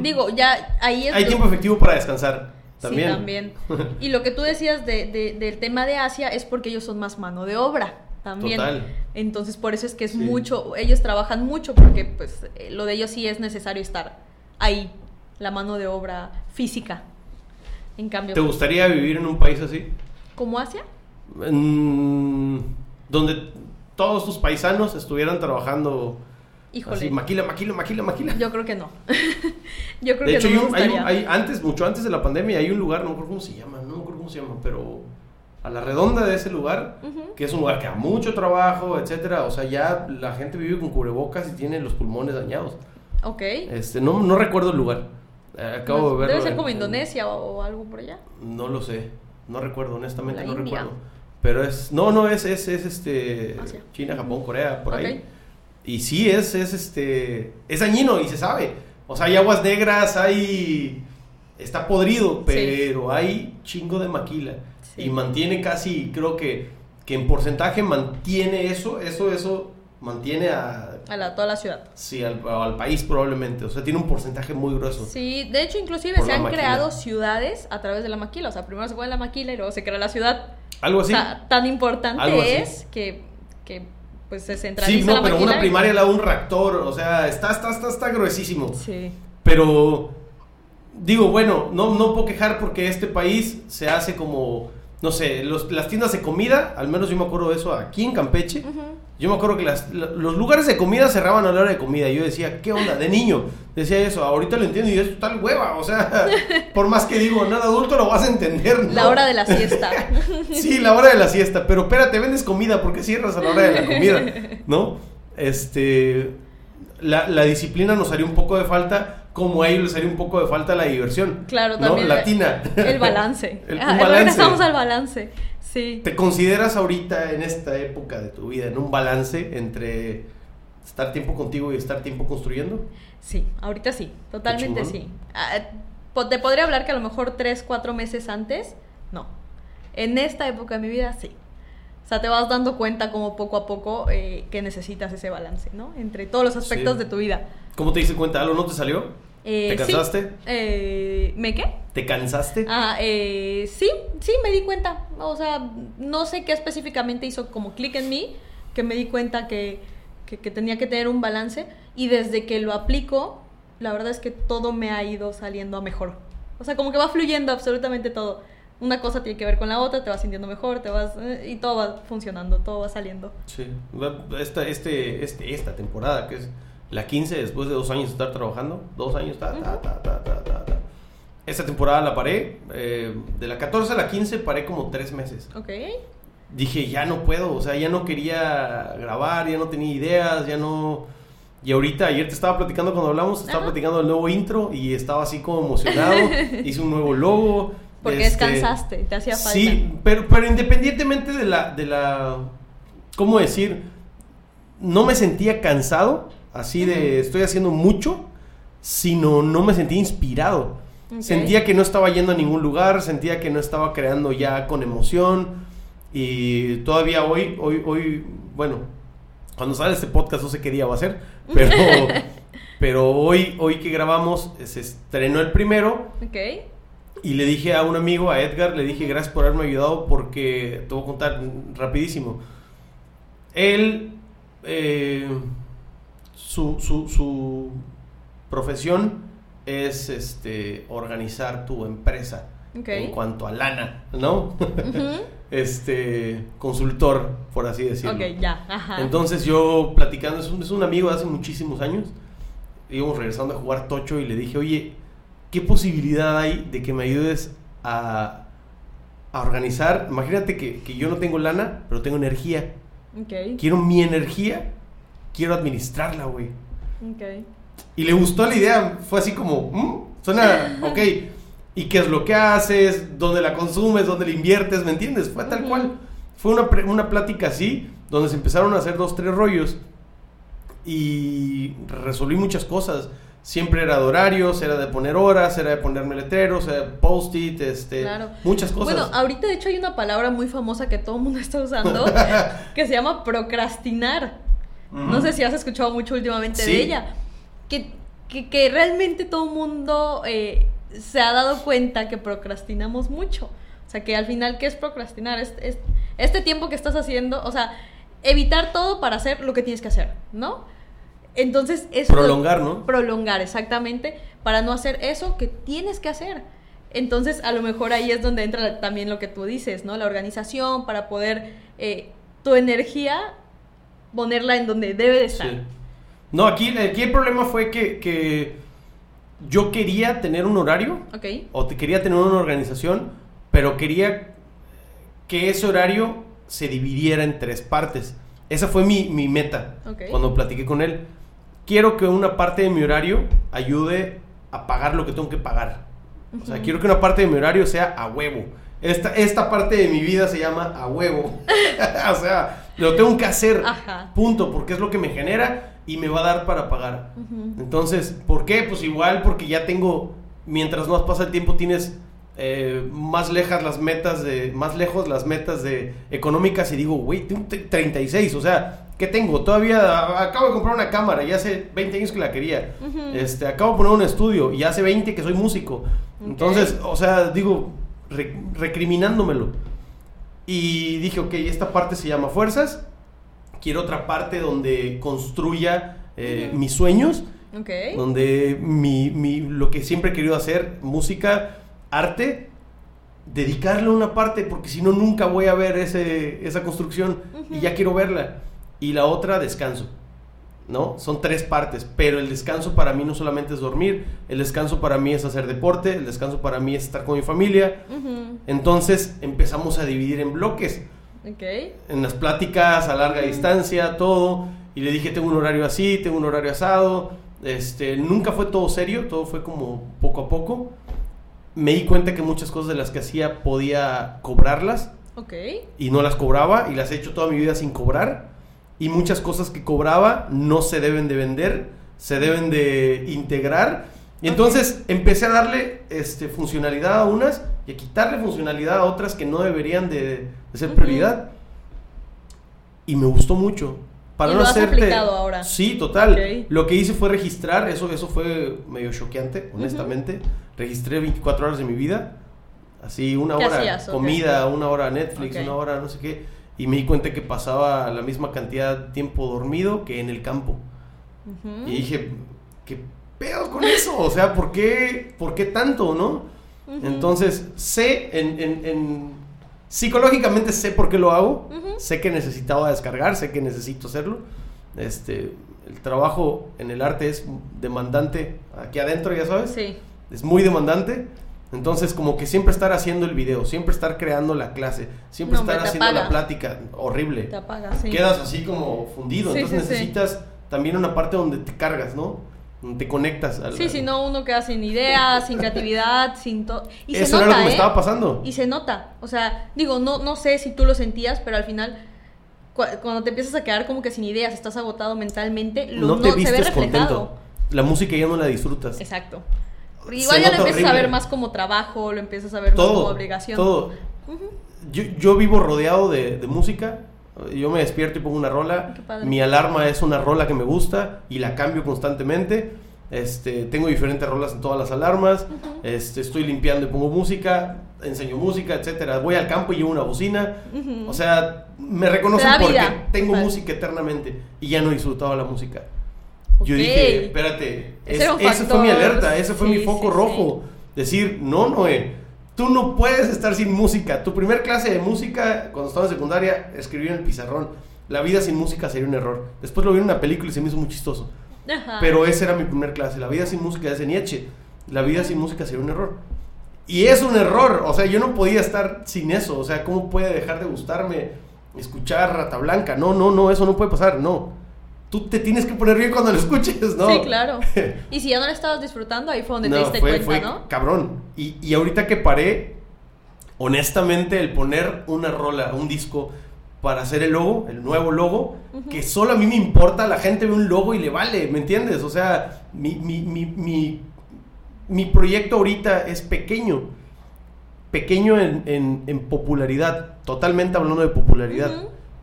Digo, ya ahí es... Hay tiempo efectivo para descansar, también. Sí, también. Y lo que tú decías de, de- del tema de Asia es porque ellos son más mano de obra también. Total. Entonces, por eso es que es Sí. mucho, ellos trabajan mucho porque pues eh, lo de ellos sí es necesario estar ahí, la mano de obra física. En cambio, ¿Te gustaría vivir en un país así? ¿como Asia? En- donde todos tus paisanos estuvieran trabajando Híjole. Así, maquila, maquila, maquila, maquila. Yo creo que no. [laughs] Yo creo de que hecho, no me hay, un- hay antes, mucho antes de la pandemia, hay un lugar, no me acuerdo cómo se llama, no me acuerdo cómo se llama, pero a la redonda de ese lugar, Ujú. que es un lugar que da mucho trabajo, etcétera. O sea, ya la gente vive con cubrebocas y tiene los pulmones dañados. Ok. Este, no, no recuerdo el lugar. Eh, Acabo de verlo. Debe ser en- como en- Indonesia o, o algo por allá. No lo sé. No recuerdo, honestamente La no India. recuerdo. Pero es. No, no, es, es, es este. Asia. China, Japón, Corea, por Ok. ahí. Y sí, es, es este. Es dañino y se sabe. O sea, hay aguas negras, hay. Está podrido, pero hay chingo de maquila. Sí. Y mantiene casi, creo que, que en porcentaje mantiene eso, eso, eso, mantiene a. A la, toda la ciudad. Sí, al, al país probablemente. O sea, tiene un porcentaje muy grueso. Sí, de hecho inclusive se han maquila. creado ciudades a través de la maquila. O sea, primero se pone la maquila y luego se crea la ciudad. Algo así. O sea, tan importante es que, que pues se centraliza Sí, no, la pero una primaria la da un reactor, o sea, está, está, está, está gruesísimo. Sí. Pero digo, bueno, no, no puedo quejar porque este país se hace como, no sé, los- las tiendas de comida, al menos yo me acuerdo de eso aquí en Campeche. Yo me acuerdo que las- la- los lugares de comida cerraban a la hora de comida. Yo decía, ¿qué onda? De niño decía eso. Ahorita lo entiendo y es tal hueva. O sea, [laughs] por más que digo, nada adulto lo vas a entender. ¿no? La hora de la siesta. [laughs] Sí, la hora de la siesta. Pero espérate, vendes comida, ¿por qué cierras a la hora de la comida? [laughs] ¿No? Este. La, la disciplina nos haría un poco de falta, como a ellos les haría un poco de falta la diversión. Claro, ¿no? también. Latina. El balance. El- Ah, balance. Regresamos al balance. Sí. ¿Te consideras ahorita en esta época de tu vida en un balance entre estar tiempo contigo y estar tiempo construyendo? Sí, ahorita sí, totalmente sí. Ah, te podría hablar que a lo mejor tres, cuatro meses antes, no. En esta época de mi vida, sí. O sea, te vas dando cuenta como poco a poco eh, que necesitas ese balance, ¿no? Entre todos los aspectos Sí. de tu vida. ¿Cómo te diste cuenta? ¿Algo no te salió? Eh, ¿Te sí. cansaste? Eh, ¿Me qué? ¿Te cansaste? Ah, eh, sí, sí, me di cuenta. O sea, no sé qué específicamente hizo como clic en mí, que me di cuenta que, que- tenía que tener un balance. Y desde que lo aplico, la verdad es que todo me ha ido saliendo a mejor. O sea, como que va fluyendo absolutamente todo. Una cosa tiene que ver con la otra, te vas sintiendo mejor, te vas... eh, y todo va funcionando, todo va saliendo. Sí. Esta, este, este, esta temporada, que es la 15 después de dos años de estar trabajando. Dos años, ta, ta, ta, ta, ta, ta, ta. Esta temporada la paré. eh, de la 14 a la 15 paré como tres meses. ¿Ok? dije, ya no puedo, o sea, ya no quería grabar, ya no tenía ideas, ya no... Y ahorita, ayer te estaba platicando cuando hablamos, estaba Ajá. platicando del nuevo intro y estaba así como emocionado, [laughs] hice un nuevo logo. Porque este, descansaste, te hacía falta. Sí, pero, pero independientemente de la, de la, ¿cómo decir? No me sentía cansado, así de estoy haciendo mucho, sino no me sentía inspirado. Sentía que no estaba yendo a ningún lugar, sentía que no estaba creando ya con emoción. Y todavía hoy, hoy, hoy, bueno, cuando sale este podcast no sé qué día va a ser, [laughs] pero, pero hoy, hoy que grabamos se estrenó el primero Ok. y le dije a un amigo, a Edgar, le dije gracias por haberme ayudado porque te voy a contar rapidísimo. Él, eh, su, su, su profesión es este, organizar tu empresa en cuanto a lana, ¿no? [laughs] Este, consultor, por así decirlo. Ok, ya. Ajá. Entonces yo platicando, es un, es un amigo de hace muchísimos años, íbamos regresando a jugar tocho y le dije, oye, ¿qué posibilidad hay de que me ayudes a, a organizar? Imagínate que, que yo no tengo lana, pero tengo energía. Ok. Quiero mi energía, quiero administrarla, güey. Y le gustó la idea, fue así como, "Mm, suena, [laughs] ok. ¿Y qué es lo que haces? ¿Dónde la consumes? ¿Dónde la inviertes? ¿Me entiendes? Fue tal cual. Fue una, una plática así, donde se empezaron a hacer dos, tres rollos. Y resolví muchas cosas. Siempre era de horarios, era de poner horas, era de ponerme letreros, era de post-it, este, Claro. muchas cosas. Bueno, ahorita de hecho hay una palabra muy famosa que todo el mundo [laughs] está usando [laughs] que se llama procrastinar. No sé si has escuchado mucho últimamente Sí. de ella. Que, que, que realmente todo el mundo eh, se ha dado cuenta que procrastinamos mucho. O sea, que al final, ¿qué es procrastinar? Es, es- este tiempo que estás haciendo, o sea, evitar todo para hacer lo que tienes que hacer, ¿no? Entonces, eso Prolongar, ¿no? prolongar, exactamente, para no hacer eso que tienes que hacer. Entonces, a lo mejor ahí es donde entra también lo que tú dices, ¿no? La organización para poder eh, tu energía ponerla en donde debe de estar. Sí. No, aquí, aquí el problema fue que, que yo quería tener un horario o te quería tener una organización, pero quería que ese horario se dividiera en tres partes. Esa fue mi, mi meta cuando platiqué con él. Quiero que una parte de mi horario ayude a pagar lo que tengo que pagar. O sea, quiero que una parte de mi horario sea a huevo. Esta, esta parte de mi vida se llama a huevo. [laughs] o sea, lo tengo que hacer. Ajá. Punto, porque es lo que me genera y me va a dar para pagar. Ujú. Entonces, ¿por qué? Pues igual porque ya tengo, mientras más pasa el tiempo, tienes eh, más lejas las metas de, más lejos las metas de económicas y digo, güey, tengo te- 36, o sea, ¿qué tengo? Todavía acabo de comprar una cámara y hace 20 años que la quería. Ujú. Este, acabo de poner un estudio y hace 20 que soy músico. Entonces, o sea, digo, re- recriminándomelo. Y dije, ok, esta parte se llama fuerzas. Quiero otra parte donde construya eh, mis sueños, Ok. donde mi, mi- lo que siempre he querido hacer, música, arte, dedicarle una parte, porque si no, nunca voy a ver ese, esa construcción y ya quiero verla. Y la otra, descanso. ¿No? Son tres partes, pero el descanso para mí no solamente es dormir, el descanso para mí es hacer deporte, el descanso para mí es estar con mi familia. Ujú. Entonces empezamos a dividir en bloques Ok. en las pláticas a larga distancia, todo. Y le dije, tengo un horario así, tengo un horario asado. Este, nunca fue todo serio, todo fue como poco a poco. Me di cuenta que muchas cosas de las que hacía podía cobrarlas Ok. y no las cobraba y las he hecho toda mi vida sin cobrar. Y muchas cosas que cobraba no se deben de vender, se deben de integrar. Y entonces empecé a darle este, funcionalidad a unas y a quitarle funcionalidad a otras que no deberían de, de ser Ujú. prioridad. Y me gustó mucho. Para ¿Y no lo has hacerte... aplicado ahora? Sí, total. Ok. Lo que hice fue registrar, eso, eso fue medio choqueante, honestamente. Registré 24 horas de mi vida. Así, una ¿Qué hora hacías? Comida, una hora Netflix, una hora no sé qué. Y me di cuenta que pasaba la misma cantidad de tiempo dormido que en el campo. Ujú. Y dije, ¿qué pedo con eso? O sea, ¿por qué, por qué tanto, no? Ujú. Entonces, sé, en, en- en- psicológicamente sé por qué lo hago. Ujú. Sé que necesitaba descargar, sé que necesito hacerlo. Este, el trabajo en el arte es demandante aquí adentro, ya sabes. Sí. Es muy demandante. Entonces, como que siempre estar haciendo el video, siempre estar creando la clase, siempre No, estar haciendo la apaga. plática, horrible. Te apagas, sí. Quedas así como fundido. Sí, Entonces sí. necesitas también una parte donde te cargas, ¿no? Donde te conectas. al- Sí, si no, uno queda sin ideas, [laughs] sin creatividad, sin todo. Y se Eso nota, era lo que me ¿eh? estaba pasando. Y se nota. O sea, digo, no, no sé si tú lo sentías, pero al final, cua- cuando te empiezas a quedar como que sin ideas, estás agotado mentalmente, lo, no no, te se ve vistes reflejado. contento. La música ya no la disfrutas. Exacto. Se Igual ya lo empiezas a ver más como trabajo, lo empiezas a ver más como Todo. obligación. Todo. yo, yo vivo rodeado de, de música. Yo me despierto y pongo una rola. Mi alarma es una rola que me gusta y la cambio constantemente. Este, tengo diferentes rolas en todas las alarmas. este, estoy limpiando y pongo música. Enseño música, etcétera. Voy al campo y llevo una bocina. O sea, me reconocen porque vida. tengo Vale. música eternamente y ya no disfrutaba la música. Yo dije, espérate, es- ese fue mi alerta, ese fue mi foco sí, rojo. Decir, no, Noé, tú no puedes estar sin música. Tu primer clase de música, cuando estaba en secundaria, escribí en el pizarrón. La vida sin música sería un error. Después lo vi en una película y se me hizo muy chistoso. Ajá. Pero esa era mi primer clase. La vida sin música es de Nietzsche. La vida sin música sería un error. Y es un error. O sea, yo no podía estar sin eso. O sea, ¿cómo puede dejar de gustarme escuchar Rata Blanca? No, no, no, eso no puede pasar. No. Tú te tienes que poner bien cuando lo escuches, ¿no? Sí, claro. [laughs] Y si ya no lo estabas disfrutando, ahí fue donde te No, diste fue, cuenta, fue ¿no? cabrón. Y, y ahorita que paré, honestamente, el poner una rola, un disco para hacer el logo, el nuevo logo, que solo a mí me importa, la gente ve un logo y le vale, ¿me entiendes? O sea, mi, mi, mi, mi, proyecto ahorita es pequeño. Pequeño en, en- en popularidad, totalmente hablando de popularidad.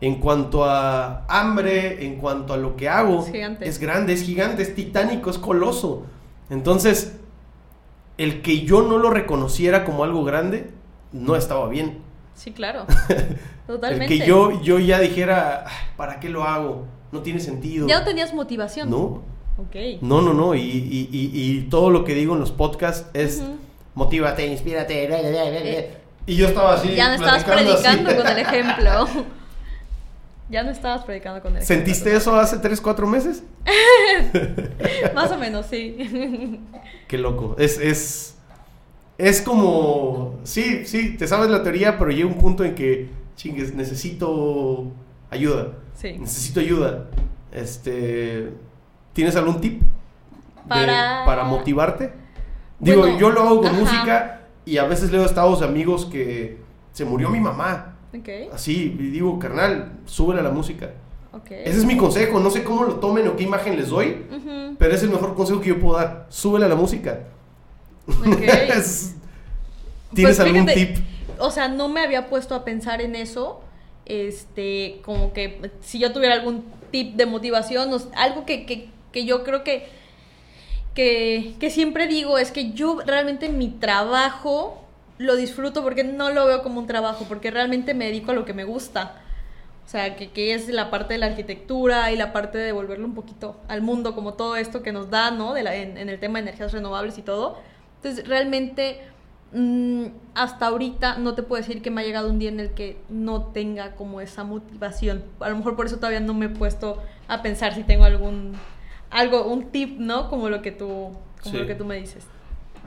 En cuanto a hambre, en cuanto a lo que hago, Es gigante. es grande, es gigante, es titánico, es coloso. Entonces, el que yo no lo reconociera como algo grande, no estaba bien. Sí, claro. [laughs] El Totalmente. que yo, yo ya dijera, "Ah, ¿para qué lo hago? No tiene sentido. Ya no tenías motivación. No, Ok. no, no, no. Y, y- y- y todo lo que digo en los podcasts es, Ujú. motívate, inspírate. bla, bla, bla, bla, bla". Y yo estaba así. Ya no estabas así. predicando con el ejemplo. [laughs] Ya no estabas predicando con él. ¿Sentiste eso hace 3, 4 meses? [laughs] Más o menos, sí. [laughs] Qué loco. Es, es, es como, sí, sí, te sabes la teoría, pero llega un punto en que, chingues, necesito ayuda. Sí. Necesito ayuda. Este, ¿tienes algún tip? de- Para- para motivarte. Digo, Bueno, yo lo hago con ajá. música y a veces leo estados de amigos que se murió mi mamá. Así, y digo, carnal, súbele a la música. Ese es mi consejo, no sé cómo lo tomen o qué imagen les doy, pero es el mejor consejo que yo puedo dar. Súbele a la música. [laughs] Es- ¿Tienes Pues algún fíjate, tip? O sea, no me había puesto a pensar en eso. Este, como que si yo tuviera algún tip de motivación, o algo que, que, que yo creo que, que, que siempre digo es que yo realmente mi trabajo lo disfruto porque no lo veo como un trabajo, porque realmente me dedico a lo que me gusta. O sea, que, que es la parte de la arquitectura y la parte de devolverlo un poquito al mundo, como todo esto que nos da, ¿no? De la- en, en el tema de energías renovables y todo. Entonces, realmente, mm, hasta ahorita no te puedo decir que me ha llegado un día en el que no tenga como esa motivación. A lo mejor por eso todavía no me he puesto a pensar si tengo algún, algo, un tip, ¿no? Como lo que tú, como Sí. lo que tú me dices.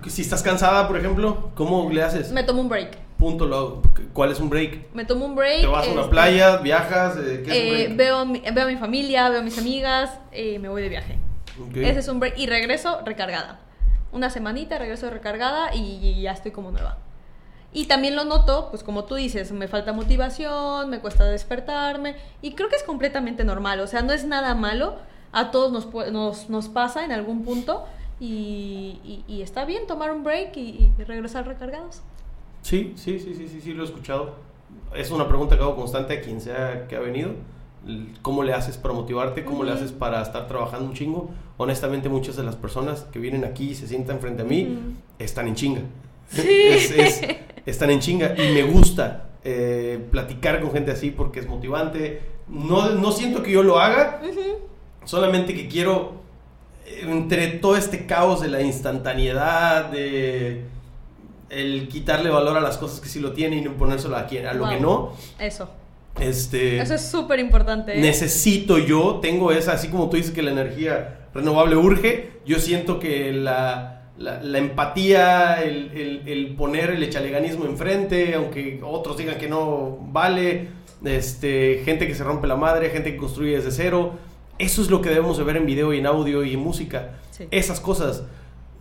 Si estás cansada, por ejemplo, ¿cómo le haces? Me tomo un break. Punto, lo- ¿cuál es un break? Me tomo un break. ¿Te vas a una este, playa, viajas? eh, ¿Qué es un eh, break? veo, a mi, veo a mi familia, veo a mis amigas, eh, me voy de viaje. Ok. Ese es un break. Y regreso recargada. Una semanita, regreso recargada y, y ya estoy como nueva. Y también lo noto, pues como tú dices, me falta motivación, me cuesta despertarme. Y creo que es completamente normal. O sea, no es nada malo. A todos nos, nos, nos pasa en algún punto. Y, y- y está bien tomar un break y, y regresar recargados. Sí, sí, sí, sí, sí, sí, lo he escuchado. Es una pregunta que hago constante a quien sea que ha venido. ¿Cómo le haces para motivarte? ¿Cómo le Ujú. haces para estar trabajando un chingo? Honestamente, muchas de las personas que vienen aquí y se sientan frente a mí Ujú. están en chinga. Sí. Es- es- [laughs] están en chinga y me gusta eh, platicar con gente así porque es motivante. No, no siento que yo lo haga, solamente que quiero, entre todo este caos de la instantaneidad, de el quitarle valor a las cosas que sí lo tienen y no ponérselo a, quien, a lo Wow. que no, Eso. este, Eso es súper importante. ¿eh? necesito yo, tengo esa, así como tú dices que la energía renovable urge, yo siento que la, la, la empatía, el, el- el poner el echaleganismo enfrente, aunque otros digan que no vale, este, gente que se rompe la madre, gente que construye desde cero, eso es lo que debemos de ver en video y en audio y en música, Sí. esas cosas.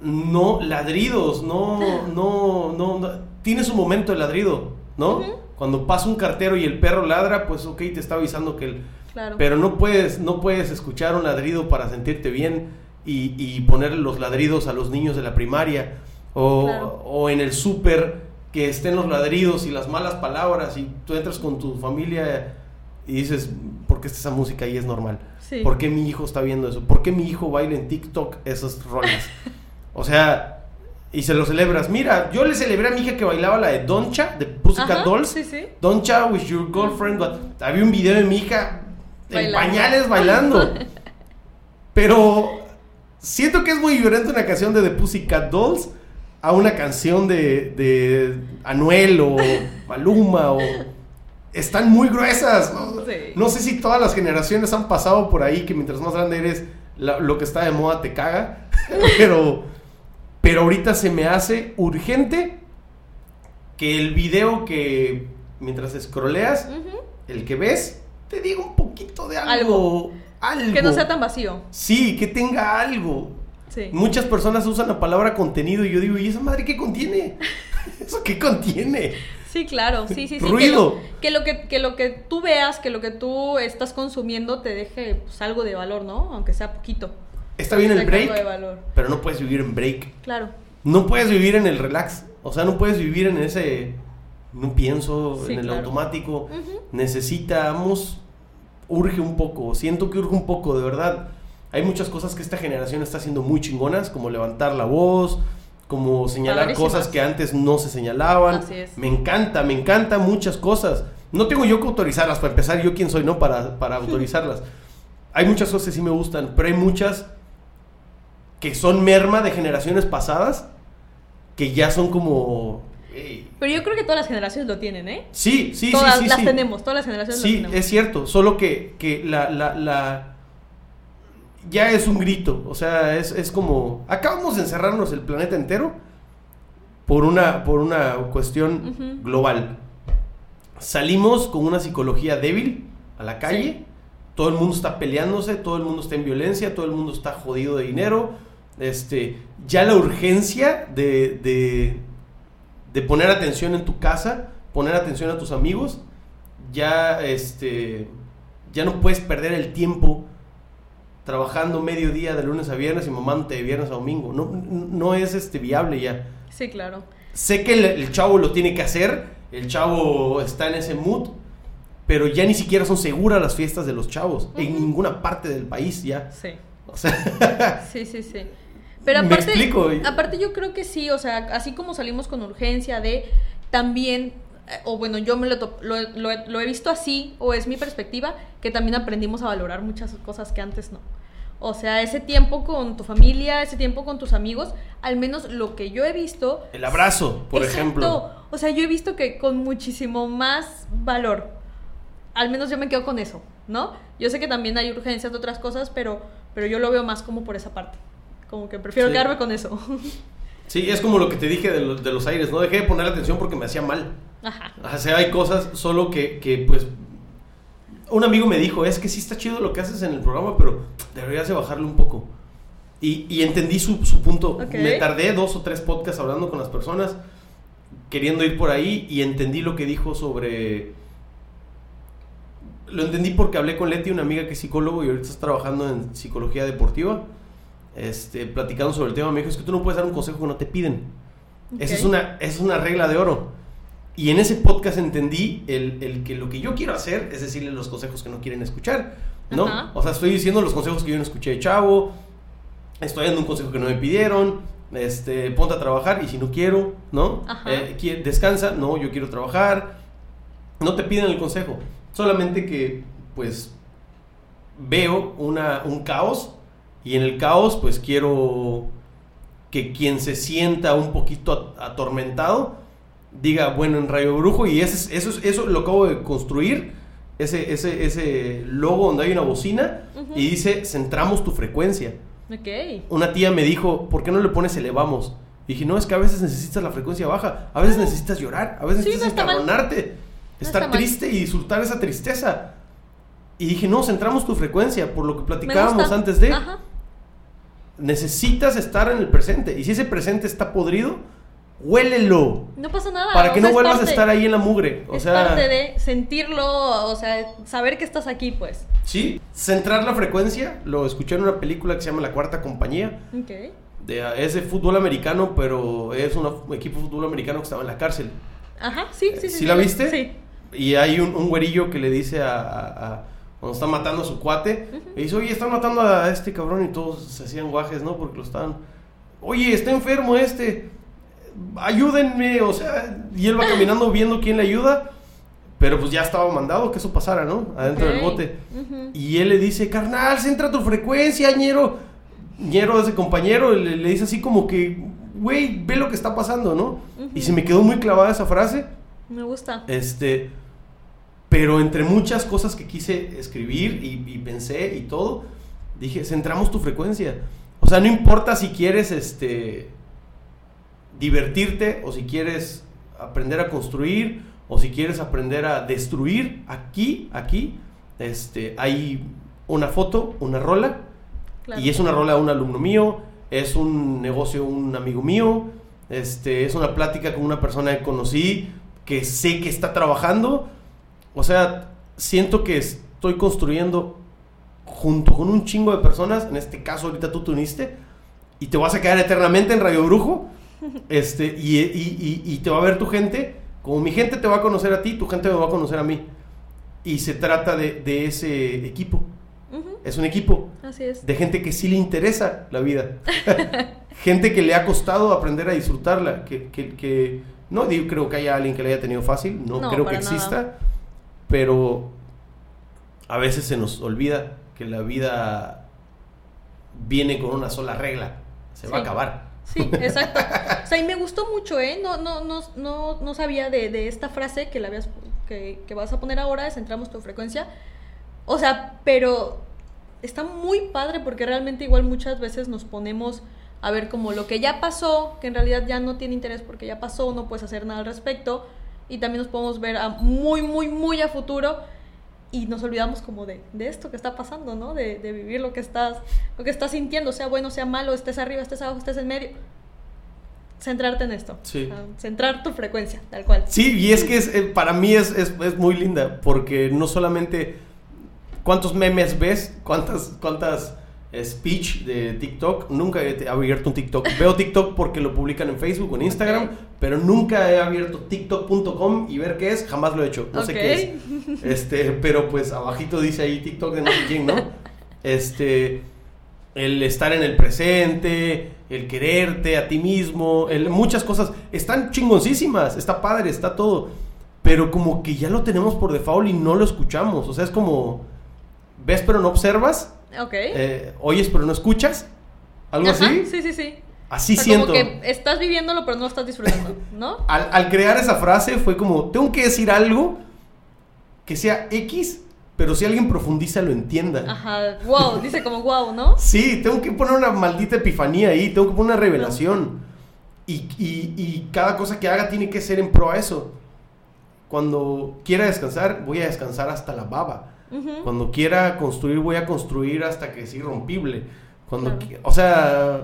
No ladridos, no, [laughs] no, no, no. Tiene su momento el ladrido, ¿no? Cuando pasa un cartero y el perro ladra, pues ok, te está avisando que el... Claro. Pero no puedes, no puedes escuchar un ladrido para sentirte bien y, y poner los ladridos a los niños de la primaria o, Claro. o en el súper que estén los ladridos y las malas palabras y tú entras con tu familia y dices, ¿por qué está esa música ahí es normal? Sí. ¿Por qué mi hijo está viendo eso? ¿Por qué mi hijo baila en TikTok esas rolas? o sea, y se lo celebras. Mira, yo le celebré a mi hija que bailaba la de Doncha, de Pussycat Ajá, Dolls. sí, sí. Don't chat with your girlfriend, but había un video de mi hija en pañales bailando. [laughs] Pero siento que es muy diferente una canción de The Pussycat Dolls a una canción de, de Anuel o Maluma o están muy gruesas. ¿no? Sí. No sé si todas las generaciones han pasado por ahí que mientras más grande eres la- lo que está de moda te caga, [laughs] pero pero ahorita se me hace urgente que el video que mientras scrolleas, Ujú. el que ves, te diga un poquito de algo. Algo. Algo. Que no sea tan vacío. Sí, que tenga algo. Sí. Muchas personas usan la palabra contenido y yo digo, ¿y esa madre qué contiene? [laughs] [laughs] ¿Eso qué contiene? Sí, claro, sí, sí, sí. Ruido. Que lo que, lo que, que lo que tú veas, que lo que tú estás consumiendo te deje pues, algo de valor, ¿no? Aunque sea poquito. Está bien el algo de break, valor. pero no puedes vivir en break. Claro. No puedes vivir en el relax. O sea, no puedes vivir en ese. No pienso, Sí, en el claro. automático. Necesitamos. Urge un poco. Siento que urge un poco, de verdad. Hay muchas cosas que esta generación está haciendo muy chingonas, como levantar la voz, como señalar cosas que antes no se señalaban. Así es. Me encanta, me encantan muchas cosas. No tengo yo que autorizarlas, para empezar, yo quién soy, ¿no? Para, para autorizarlas. Hay muchas cosas que sí me gustan, pero hay muchas que son merma de generaciones pasadas que ya son como... "Ey, Pero yo creo que todas las generaciones lo tienen, ¿eh? Sí, sí, todas sí, sí. las sí. tenemos, todas las generaciones Sí, lo tenemos. es cierto, solo que, que la, la, la- ya es un grito, o sea, es, es como, acabamos de encerrarnos el planeta entero por una, por una cuestión global. Salimos con una psicología débil a la calle, Sí. todo el mundo está peleándose, todo el mundo está en violencia, todo el mundo está jodido de dinero, este, ya la urgencia de, de, de poner atención en tu casa, poner atención a tus amigos, ya este ya no puedes perder el tiempo trabajando mediodía de lunes a viernes y mamándote de viernes a domingo. No, no es este viable ya. Sí, claro. Sé que el, el chavo lo tiene que hacer, el chavo está en ese mood, pero ya ni siquiera son seguras las fiestas de los chavos en ninguna parte del país ya. Sí. O sea, [laughs] Sí, sí, sí. Pero [laughs] Me aparte, explico. aparte yo creo que sí, o sea, así como salimos con urgencia de también, eh, o bueno, yo me lo, lo, lo he- lo he visto así, o es mi perspectiva, que también aprendimos a valorar muchas cosas que antes no. O sea, ese tiempo con tu familia, ese tiempo con tus amigos, al menos lo que yo he visto... el abrazo, por Exacto. ejemplo. O sea, yo he visto que con muchísimo más valor. Al menos yo me quedo con eso, ¿no? Yo sé que también hay urgencias de otras cosas, pero, pero yo lo veo más como por esa parte. Como que prefiero Sí. quedarme con eso. [laughs] Sí, es como lo que te dije de los, de los aires, no dejé de poner atención porque me hacía mal. Ajá. O sea, hay cosas solo que, que, pues... Un amigo me dijo, es que sí está chido lo que haces en el programa, pero deberías de bajarle un poco. Y, y entendí su, su punto. Me tardé dos o tres podcasts hablando con las personas, queriendo ir por ahí, y entendí lo que dijo sobre... Lo entendí porque hablé con Leti, una amiga que es psicólogo y ahorita está trabajando en psicología deportiva. Este, platicando sobre el tema, me dijo, es que tú no puedes dar un consejo que no te piden. Esa es una, es una regla de oro. Y en ese podcast entendí el, el que lo que yo quiero hacer es decirle los consejos que no quieren escuchar, ¿no? O sea, estoy diciendo los consejos que yo no escuché de chavo, estoy dando un consejo que no me pidieron, este, ponte a trabajar y si no quiero, ¿no? Ajá. Eh, qui- descansa, no, yo quiero trabajar. No te piden el consejo, solamente que, pues, veo una, un caos y en el caos, pues, quiero que quien se sienta un poquito at- atormentado diga, bueno, en Rayo Brujo, y ese, es- eso, es- eso lo acabo de construir, ese, ese, ese logo donde hay una bocina y dice, centramos tu frecuencia. Ok. Una tía me dijo, ¿por qué no le pones elevamos? Y dije, no, es que a veces necesitas la frecuencia baja, a veces necesitas llorar, a veces Sí, necesitas encabronarte, No estar mal. triste y disfrutar esa tristeza. Y dije, no, centramos tu frecuencia, por lo que platicábamos antes de, Ajá. necesitas estar en el presente. Y si ese presente está podrido, huélelo. No pasa nada. Para o que sea, no vuelvas parte- a estar ahí en la mugre. O es sea, parte de sentirlo, o sea, saber que estás aquí, pues. sí, centrar la frecuencia. Lo escuché en una película que se llama La Cuarta Compañía. Ok. De, es de fútbol americano, pero es una- un equipo de fútbol americano que estaba en la cárcel. Ajá, sí, sí, sí. ¿Sí la viste? Sí. Y hay un, un güerillo que le dice a, a- a- cuando está matando a su cuate, le dice, oye, están matando a este cabrón y todos se hacían guajes, ¿no? Porque lo estaban, oye, está enfermo este, ayúdenme, o sea, y él va [coughs] caminando viendo quién le ayuda, pero pues ya estaba mandado que eso pasara, ¿no? Adentro del bote. Y él le dice, carnal, centra tu frecuencia, ñero. Ñero, ese compañero, le, le dice así como que, güey, ve lo que está pasando, ¿no? Y se me quedó muy clavada esa frase. Me gusta. Este, pero entre muchas cosas que quise escribir y, y pensé y todo, dije, centramos tu frecuencia. O sea, no importa si quieres, este, divertirte o si quieres aprender a construir o si quieres aprender a destruir, aquí, aquí, este, hay una foto, una rola, Claro. y es una rola de un alumno mío, es un negocio de un amigo mío, este, es una plática con una persona que conocí, que sé que está trabajando. O sea, siento que estoy construyendo junto con un chingo de personas, en este caso ahorita tú te uniste, y te vas a quedar eternamente en Radio Brujo, este, y, y- y- y te va a ver tu gente, como mi gente te va a conocer a ti, tu gente me va a conocer a mí. Y se trata de, de ese equipo. Es un equipo Así es. de gente que sí le interesa la vida. [laughs] gente que le ha costado aprender a disfrutarla. Que, que- que- no digo, creo que haya alguien que le haya tenido fácil, no, No, creo que nada. exista, pero a veces se nos olvida que la vida viene con una sola regla. Se va a acabar. Sí, exacto. O sea, y me gustó mucho, ¿eh? No, no, no, no, no sabía de, esta frase que, la habías, que, que vas a poner ahora, centramos tu frecuencia. O sea, pero está muy padre porque realmente igual muchas veces nos ponemos a ver como lo que ya pasó, que en realidad ya no tiene interés porque ya pasó, no puedes hacer nada al respecto. Y también nos podemos ver a muy, muy, muy a futuro y nos olvidamos como de, de esto que está pasando, ¿no? De, de, vivir lo que estás lo que estás sintiendo, sea bueno, sea malo, estés arriba, estés abajo, estés en medio. Centrarte en esto. Sí. centrar tu frecuencia, tal cual. Sí, y es que es, eh, para mí es, es, es, muy linda, porque no solamente cuántos memes ves, cuántas, cuántas speech de TikTok. Nunca he abierto un TikTok. Veo TikTok porque lo publican en Facebook o en Instagram, pero nunca he abierto TikTok.com y ver qué es. Jamás lo he hecho. No sé qué es. [laughs] Este, pero pues abajito dice ahí TikTok de no sé quién, ¿no? Este, el estar en el presente, el quererte a ti mismo, el, muchas cosas. Están chingoncísimas, está padre, está todo. Pero como que ya lo tenemos por default y no lo escuchamos. O sea, es como, ves pero no observas Ok. Eh, oyes pero no escuchas. ¿Algo Ajá, así? Sí, sí, sí. Así o sea, siento. Como que estás viviéndolo pero no lo estás disfrutando, [laughs] ¿no? al, al, crear esa frase fue como, tengo que decir algo que sea X, pero si alguien profundiza lo entienda. Ajá, wow, [laughs] dice como wow, ¿no? Sí, tengo que poner una maldita epifanía ahí, tengo que poner una revelación. No. Y, y, y cada cosa que haga tiene que ser en pro a eso. Cuando quiera descansar, voy a descansar hasta la baba. Uh -huh. Cuando quiera construir, voy a construir hasta que es irrompible. Cuando, claro. o sea,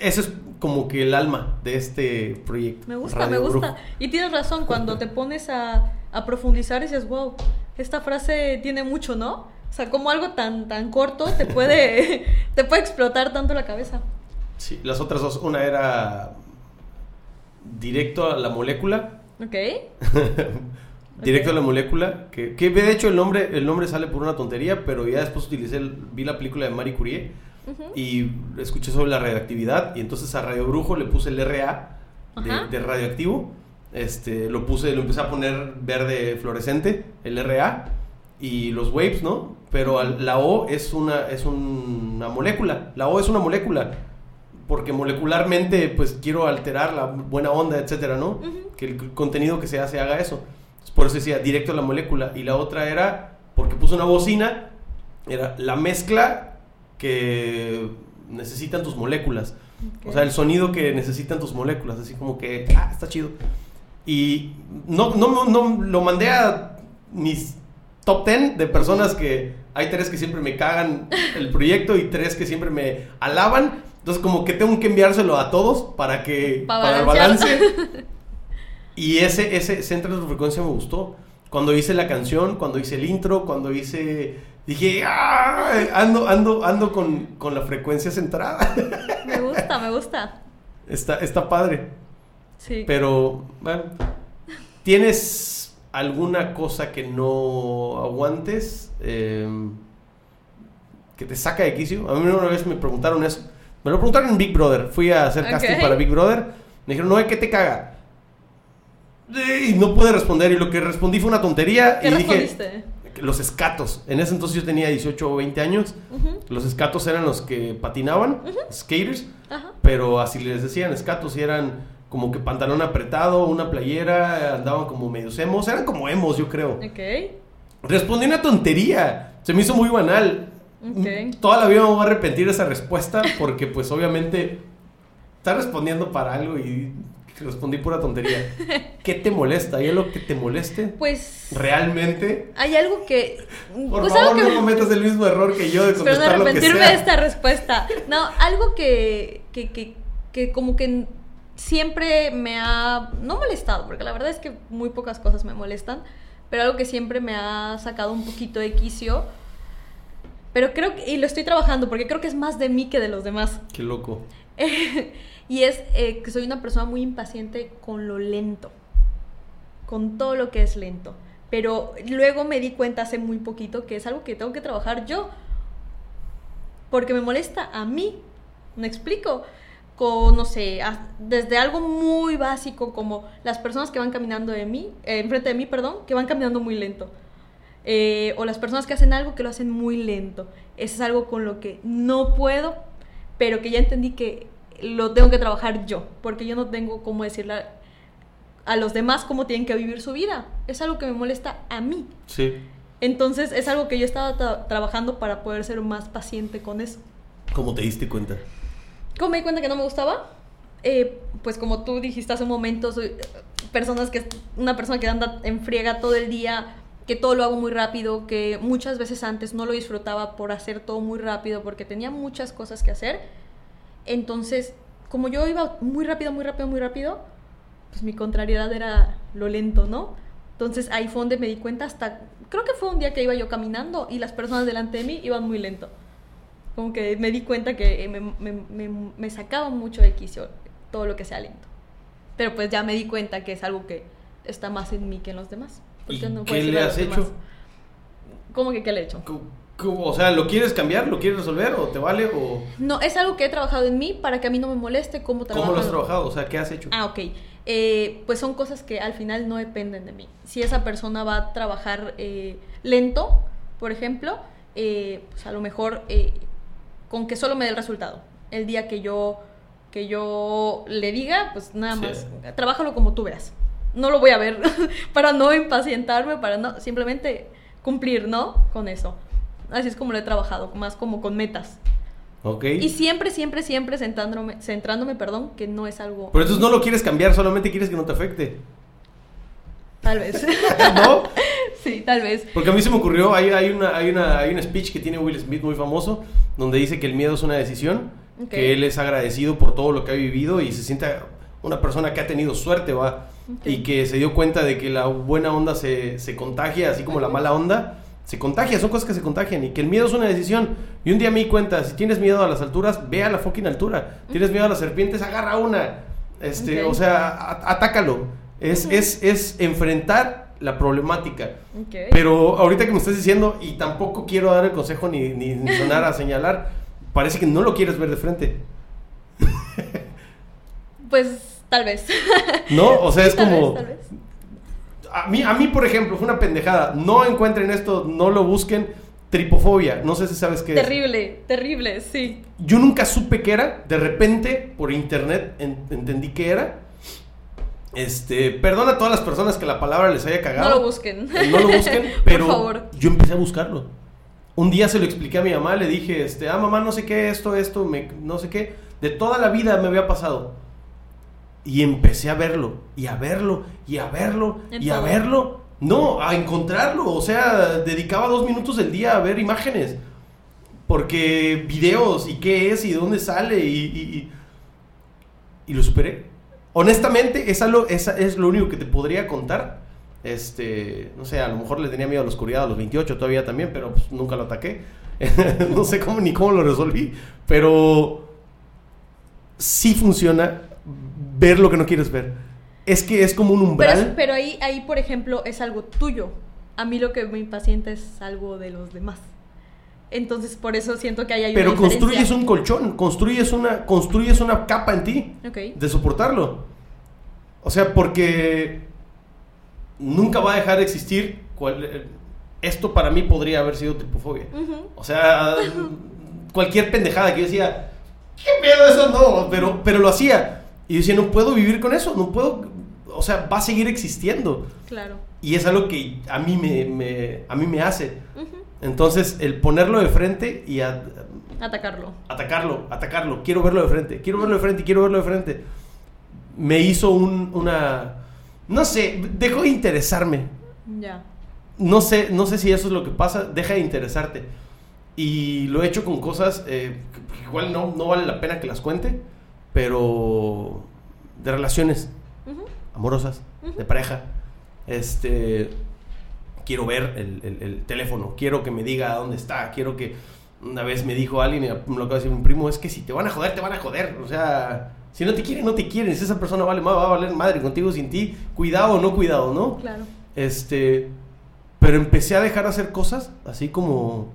eso es como que el alma de este proyecto. Me gusta, Radio me gusta. Brujo. Y tienes razón, cuando te pones a, a, profundizar dices, wow, esta frase tiene mucho, ¿no? O sea, como algo tan, tan corto te puede, [laughs] te puede explotar tanto la cabeza. Sí, las otras dos, una era directo a la molécula. Ok. [laughs] directo okay. a la molécula, que, que, de hecho el nombre, el nombre sale por una tontería, pero ya después utilicé, el, vi la película de Marie Curie uh -huh. y escuché sobre la radioactividad y entonces a Radio Brujo le puse el RA de, de, radioactivo, este, lo puse, lo empecé a poner verde fluorescente, el RA y los waves, ¿no? Pero al, la O es una, es un, una molécula, la O es una molécula, porque molecularmente pues quiero alterar la buena onda, etcétera, ¿no? Uh -huh. Que el contenido que se hace haga eso. Por eso decía directo a la molécula. Y la otra era, porque puso una bocina, era la mezcla que necesitan tus moléculas. Okay. O sea, el sonido que necesitan tus moléculas. Así como que, ah, está chido. Y no, no, no, lo mandé a mis top 10 de personas que hay tres que siempre me cagan el proyecto y tres que siempre me alaban. Entonces, como que tengo que enviárselo a todos para que, para, para el balance. [laughs] Y ese, ese centro de frecuencia me gustó. Cuando hice la canción, cuando hice el intro, cuando hice... Dije, ¡ah! Ando, ando, ando con, con la frecuencia centrada. [laughs] Me gusta, me gusta. Está, está padre. Sí. Pero, bueno, ¿tienes alguna cosa que no aguantes? Eh, que te saca de quicio. A mí una vez me preguntaron eso. Me lo preguntaron en Big Brother. Fui a hacer casting okay. para Big Brother. Me dijeron, no, ¿qué te caga? Y no pude responder. Y lo que respondí fue una tontería. ¿Qué y respondiste? dije, los escatos. En ese entonces yo tenía 18 o 20 años. Uh -huh. Los escatos eran los que patinaban, uh -huh. skaters. Uh -huh. Pero así les decían escatos y eran como que pantalón apretado, una playera, andaban como medio emos. Eran como emos, yo creo. Ok. Respondí una tontería. Se me hizo muy banal. Okay. Toda la vida me voy a arrepentir de esa respuesta porque pues obviamente está respondiendo para algo y respondí pura tontería. [laughs] ¿Qué te molesta? ¿Hay algo que te moleste? Pues. ¿Realmente? Hay algo que. Por pues favor, algo que... no cometas el mismo error que yo de contestar no lo que arrepentirme sea. de esta respuesta. No, algo que, que, que, que como que siempre me ha. No molestado, porque la verdad es que muy pocas cosas me molestan. Pero algo que siempre me ha sacado un poquito de quicio. Pero creo que. Y lo estoy trabajando, porque creo que es más de mí que de los demás. Qué loco. [laughs] Y es eh, que soy una persona muy impaciente con lo lento, con todo lo que es lento. Pero luego me di cuenta hace muy poquito que es algo que tengo que trabajar yo, porque me molesta a mí. ¿Me explico? Con, no sé, desde algo muy básico como las personas que van caminando de mí, eh, enfrente de mí, perdón, que van caminando muy lento. Eh, o las personas que hacen algo que lo hacen muy lento. Eso es algo con lo que no puedo, pero que ya entendí que lo tengo que trabajar yo, porque yo no tengo cómo decirle a, los demás cómo tienen que vivir su vida. Es algo que me molesta a mí. Sí. Entonces es algo que yo estaba tra- trabajando para poder ser más paciente con eso. ¿Cómo te diste cuenta? ¿Cómo me di cuenta que no me gustaba? Eh, pues como tú dijiste hace un momento, soy eh, personas que una persona que anda en friega todo el día, que todo lo hago muy rápido, que muchas veces antes no lo disfrutaba por hacer todo muy rápido porque tenía muchas cosas que hacer. Entonces, como yo iba muy rápido, muy rápido, muy rápido, pues mi contrariedad era lo lento, ¿no? Entonces ahí fue donde me di cuenta hasta, creo que fue un día que iba yo caminando y las personas delante de mí iban muy lento. Como que me di cuenta que me, me, me, me sacaba mucho de quicio todo lo que sea lento. Pero pues ya me di cuenta que es algo que está más en mí que en los demás. ¿Y Porque no qué le has hecho? ¿Cómo que qué le he hecho? ¿Cómo- cómo- O sea, ¿lo quieres cambiar? ¿Lo quieres resolver? ¿O te vale? ¿O No, es algo que he trabajado en mí para que a mí no me moleste cómo trabajo. cómo lo has trabajado? O sea, ¿qué has hecho? Ah, ok. Eh, pues son cosas que al final no dependen de mí. Si esa persona va a trabajar eh, lento, por ejemplo, eh, pues a lo mejor eh, con que solo me dé el resultado. El día que yo, que yo le diga, pues nada Sí. más, trabájalo como tú veas. No lo voy a ver [laughs] para no impacientarme, para no, simplemente cumplir, ¿no? Con eso. Así es como lo he trabajado, más como con metas. Ok. Y siempre, siempre, siempre centrándome, centrándome, perdón, que no es algo... Pero entonces no lo quieres cambiar, solamente quieres que no te afecte. Tal vez. [laughs] ¿No? [laughs] sí, tal vez. Porque a mí se me ocurrió, hay, hay, una, hay, una, hay un speech que tiene Will Smith muy famoso, donde dice que el miedo es una decisión, que él es agradecido por todo lo que ha vivido y se siente una persona que ha tenido suerte, va, y que se dio cuenta de que la buena onda se, se contagia, así como la mala onda se contagia, son cosas que se contagian, y que el miedo es una decisión. Y un día me di cuenta, si tienes miedo a las alturas, ve a la fucking altura. Tienes miedo a las serpientes, agarra una. Este. O sea, a- atácalo. Es, es, es enfrentar la problemática. Pero ahorita que me estás diciendo, y tampoco quiero dar el consejo ni, ni, ni sonar a señalar, parece que no lo quieres ver de frente. Pues tal vez. ¿No? O sea, es Tal como... vez, tal vez. A mí, a mí, por ejemplo, fue una pendejada. No encuentren esto, no lo busquen. Tripofobia, no sé si sabes qué es. Terrible, terrible, sí. Yo nunca supe qué era. De repente, por internet, en- entendí qué era. Este, perdona a todas las personas que la palabra les haya cagado. No lo busquen. Eh, No lo busquen, [laughs] pero Por favor. yo empecé a buscarlo. Un día se lo expliqué a mi mamá, le dije, este, ah, mamá, no sé qué, esto, esto, me- no sé qué. De toda la vida me había pasado. Y empecé a verlo, y a verlo, y a verlo, En y a verlo. No, a encontrarlo. O sea, dedicaba dos minutos del día a ver imágenes. Porque videos, y qué es, y de dónde sale, y, y, y- y lo superé. Honestamente, esa lo, esa es lo único que te podría contar. Este, no sé, a lo mejor le tenía miedo a la oscuridad a los 28 todavía también, pero pues, nunca lo ataqué. [laughs] no sé cómo ni cómo lo resolví, pero sí funciona ver lo que no quieres ver. Es que es como un umbral. pero ahí, ahí, por ejemplo, es algo tuyo. A mí lo que me impacienta es algo de los demás. Entonces, por eso siento que ahí hay Pero una construyes un colchón, construyes una, construyes una capa en ti de soportarlo. O sea, porque nunca va a dejar de existir. cual- eh, esto para mí podría haber sido tripofobia. Ujú. O sea, [laughs] cualquier pendejada que yo decía, ¿qué pedo eso? No, pero, pero lo hacía. Y yo decía, no puedo vivir con eso, no puedo. O sea, va a seguir existiendo. Claro. Y es algo que a mí me, me- a mí me hace. Ujú. Entonces, el ponerlo de frente y a- Atacarlo. atacarlo, atacarlo, quiero verlo de frente, quiero verlo de frente, quiero verlo de frente, me hizo un, una... No sé, dejó de interesarme. Ya. No sé, no sé si eso es lo que pasa, deja de interesarte. Y lo he hecho con cosas eh, que igual no, no vale la pena que las cuente, pero de relaciones amorosas, de pareja. Este, quiero ver el, el- el teléfono, quiero que me diga dónde está, quiero que una vez me dijo alguien, me lo acaba de decir un primo, es que si te van a joder, te van a joder. O sea, si no te quieren, no te quieren. Si esa persona vale más, va a valer madre contigo sin ti. Cuidado o no cuidado, ¿no? Claro. Este, pero empecé a dejar de hacer cosas así como...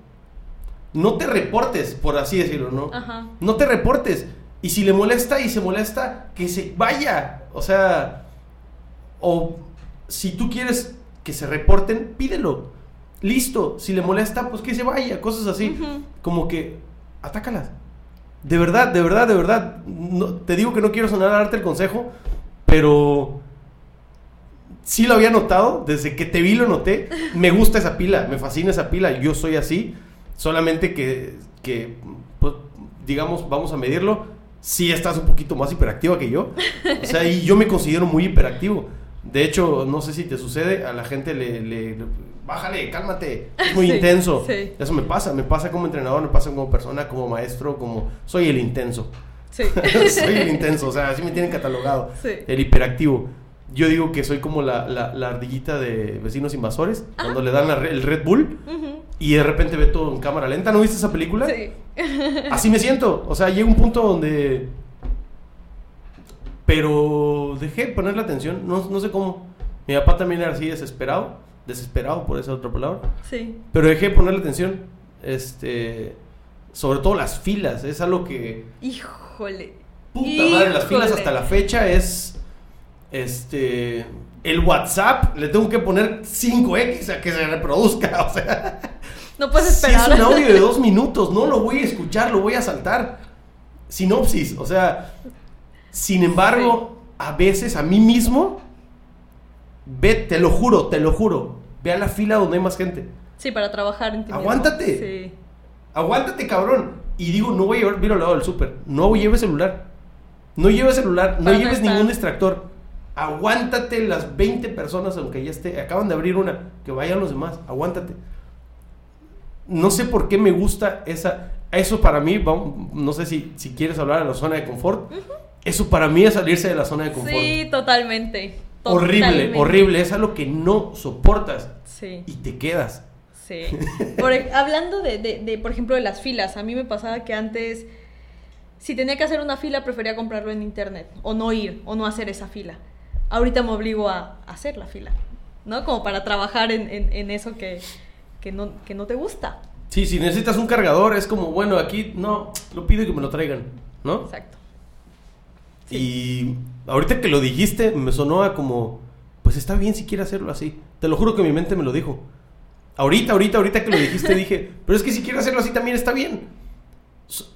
No te reportes, por así decirlo, ¿no? Ajá. No te reportes. Y si le molesta y se molesta, que se vaya. O sea, o si tú quieres que se reporten, pídelo. Listo. Si le molesta, pues que se vaya. Cosas así. Como que, atácalas. De verdad, de verdad, de verdad. No, te digo que no quiero sonar a darte el consejo, pero sí lo había notado. Desde que te vi lo noté. Me gusta esa pila, me fascina esa pila. Yo soy así. Solamente que, que pues, digamos, vamos a medirlo. Sí estás un poquito más hiperactiva que yo. O sea, y yo me considero muy hiperactivo. De hecho, no sé si te sucede, a la gente le, le- le- bájale, cálmate, es muy [laughs] Sí, intenso. sí. Eso me pasa, me pasa como entrenador, me pasa como persona, como maestro, como soy el intenso. Sí. [laughs] soy el intenso, o sea, así me tienen catalogado. Sí. El hiperactivo. Yo digo que soy como la, la, la ardillita de vecinos invasores, cuando le dan la el Red Bull y de repente ve todo en cámara lenta. ¿No viste esa película? Sí. [laughs] Así me siento. O sea, llega un punto donde. Pero dejé de ponerle atención. No, no sé cómo. Mi papá también era así desesperado. Desesperado por esa otra palabra. Sí. Pero dejé de ponerle atención. Este. Sobre todo las filas. Es algo que. Híjole. Puta madre, las filas Híjole. hasta la fecha es. Este. El WhatsApp le tengo que poner 5X a que se reproduzca. [laughs] O sea. No puedes Si esperar. es un audio de dos minutos, no lo voy a escuchar, lo voy a saltar. Sinopsis, o sea, sin embargo, a veces a mí mismo, ve, te lo juro, te lo juro, ve a la fila donde hay más gente. Sí, para trabajar en ti mismo. Aguántate. Sí. Aguántate, cabrón. Y digo, no voy a llevar vino al lado del súper. No lleves celular. No lleves celular. No lleves estar. ningún distractor. Aguántate las 20 personas, aunque ya esté. Acaban de abrir una. Que vayan los demás. Aguántate. No sé por qué me gusta esa. Eso para mí, vamos- no sé si, si quieres hablar de la zona de confort. Eso para mí es salirse de la zona de confort. Sí, totalmente. horrible, Totalmente. horrible. Es algo que no soportas Sí. y te quedas. Sí. [laughs] Por hablando de, de- de, por ejemplo, de las filas, a mí me pasaba que antes, si tenía que hacer una fila, prefería comprarlo en internet, o no ir, o no hacer esa fila. Ahorita me obligo a hacer la fila, ¿no? Como para trabajar en, en- en eso que, que, no, que no te gusta. Sí, si necesitas un cargador, es como, bueno, aquí no, lo pido y que me lo traigan, ¿no? Exacto. Y ahorita que lo dijiste, me sonó a como, pues está bien si quiere hacerlo así. Te lo juro que mi mente me lo dijo. Ahorita, ahorita, ahorita que lo dijiste, dije, [laughs] pero es que si quiere hacerlo así también está bien.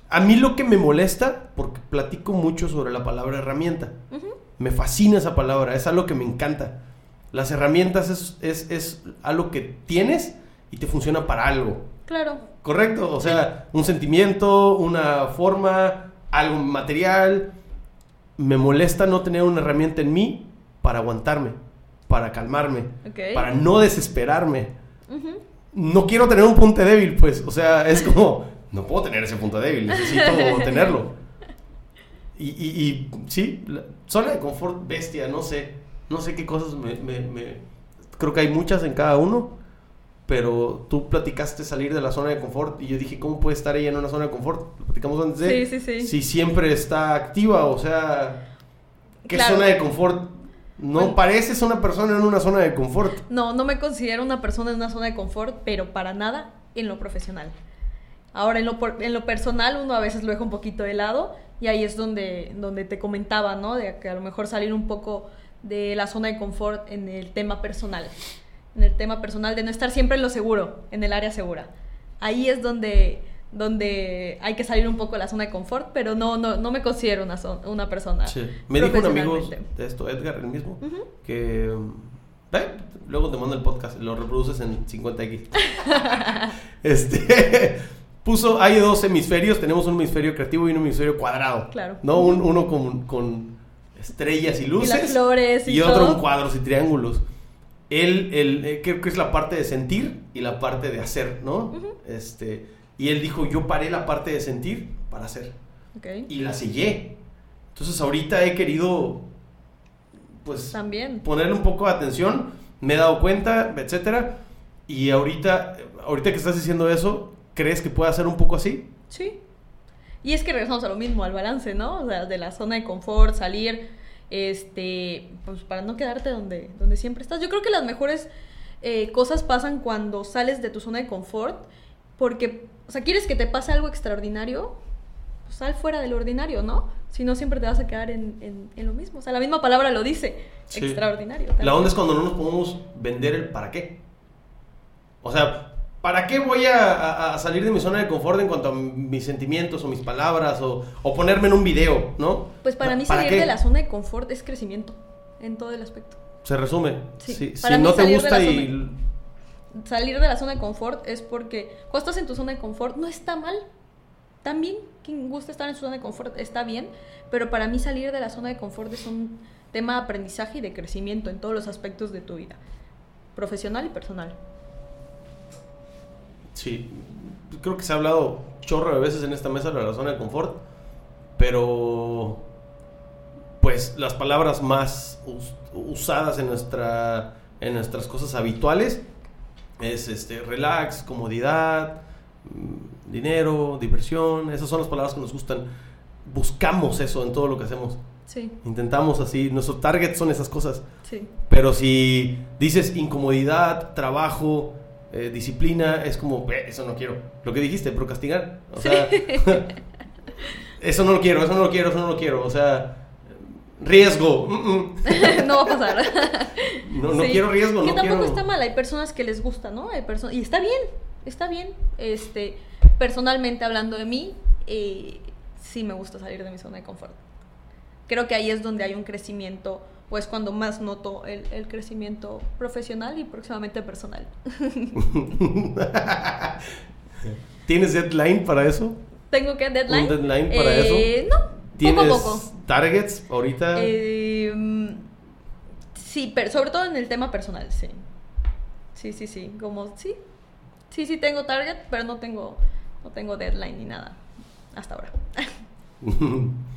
A mí lo que me molesta, porque platico mucho sobre la palabra herramienta. Ujú. Me fascina esa palabra, es algo que me encanta. Las herramientas es, es, es algo que tienes y te funciona para algo. Claro. Correcto, o sea, un sentimiento, una forma, algo material. Me molesta no tener una herramienta en mí para aguantarme, para calmarme, para no desesperarme. No quiero tener un punto débil, pues, o sea, es como, no puedo tener ese punto débil, necesito [laughs] tenerlo. Y, y, y, sí, la- zona de confort bestia, no sé, no sé qué cosas me, me- me- Creo que hay muchas en cada uno, pero tú platicaste salir de la zona de confort y yo dije, ¿cómo puede estar ella en una zona de confort? Lo platicamos antes de... Sí, sí, sí. Si siempre está activa, o sea, ¿qué Claro. zona de confort? No Bueno. pareces una persona en una zona de confort. No, no me considero una persona en una zona de confort, pero para nada en lo profesional. Ahora, en lo, en lo personal, uno a veces lo deja un poquito de lado y ahí es donde, donde te comentaba, ¿no? De que a lo mejor salir un poco de la zona de confort en el tema personal. En el tema personal, de no estar siempre en lo seguro, en el área segura. Ahí es donde, donde hay que salir un poco de la zona de confort, pero no, no, no me considero una, zo- una persona. Sí. Me dijo un amigo de esto, Edgar, el mismo, que... ve, luego te mando el podcast, lo reproduces en 50x. [laughs] este... Puso, hay dos hemisferios, tenemos un hemisferio creativo y un hemisferio cuadrado. Claro. ¿No? Un- uno con, con estrellas y luces. las flores y otro todo. en cuadros y triángulos. Él, él, eh, creo que es la parte de sentir y la parte de hacer, ¿no? este, y él dijo, yo paré la parte de sentir para hacer y la sellé. Entonces ahorita he querido, pues, También. ponerle un poco de atención, me he dado cuenta, etcétera. Y ahorita, ahorita que estás diciendo eso, ¿crees que pueda ser un poco así? Sí. Y es que regresamos a lo mismo, al balance, ¿no? O sea, de la zona de confort, salir, este, pues para no quedarte donde, donde siempre estás. Yo creo que las mejores eh, cosas pasan cuando sales de tu zona de confort, porque, o sea, quieres que te pase algo extraordinario, pues sal fuera del ordinario, ¿no? Si no, siempre te vas a quedar en, en- en lo mismo. O sea, la misma palabra lo dice, Sí. extraordinario. La onda es cuando no nos podemos vender el para qué. O sea, ¿Para qué voy a, a- a salir de mi zona de confort en cuanto a mis sentimientos o mis palabras o, o ponerme en un video, ¿no? Pues para mí ¿Para salir qué? de la zona de confort es crecimiento en todo el aspecto. Se resume. Sí, Si, para si mí no te gusta y... Salir de la zona de confort es porque cuando estás en tu zona de confort no está mal. También quien gusta estar en su zona de confort está bien, pero para mí salir de la zona de confort es un tema de aprendizaje y de crecimiento en todos los aspectos de tu vida, profesional y personal. Sí, creo que se ha hablado chorro de veces en esta mesa de la zona de confort, pero pues las palabras más us- usadas en nuestra en nuestras cosas habituales es este relax, comodidad, mm, dinero, diversión, esas son las palabras que nos gustan. Buscamos eso en todo lo que hacemos. Sí, Intentamos así, nuestro target son esas cosas. sí. Pero si dices incomodidad, trabajo, eh, disciplina, es como, "Eh, eso no quiero. Lo que dijiste, procrastinar. O sea, [laughs] eso no lo quiero, eso no lo quiero, eso no lo quiero. O sea, riesgo. mm, mm. [laughs] no va a pasar. [laughs] No, no Sí. quiero riesgo, Que no tampoco quiero. está mal, hay personas que les gusta, ¿no? Hay personas y está bien, está bien. Este, personalmente hablando de mí, eh, sí me gusta salir de mi zona de confort. Creo que ahí es donde hay un crecimiento, o es cuando más noto el, el crecimiento profesional y próximamente personal. [laughs] ¿Tienes deadline para eso? ¿Tengo que deadline? ¿Un deadline para Eh, No, ¿Tienes poco a poco. targets ahorita? Eh, mm, sí, pero sobre todo en el tema personal, sí. Sí, sí, sí. Como, sí. Sí, sí tengo target, pero no tengo, no tengo deadline ni nada. Hasta ahora. [laughs]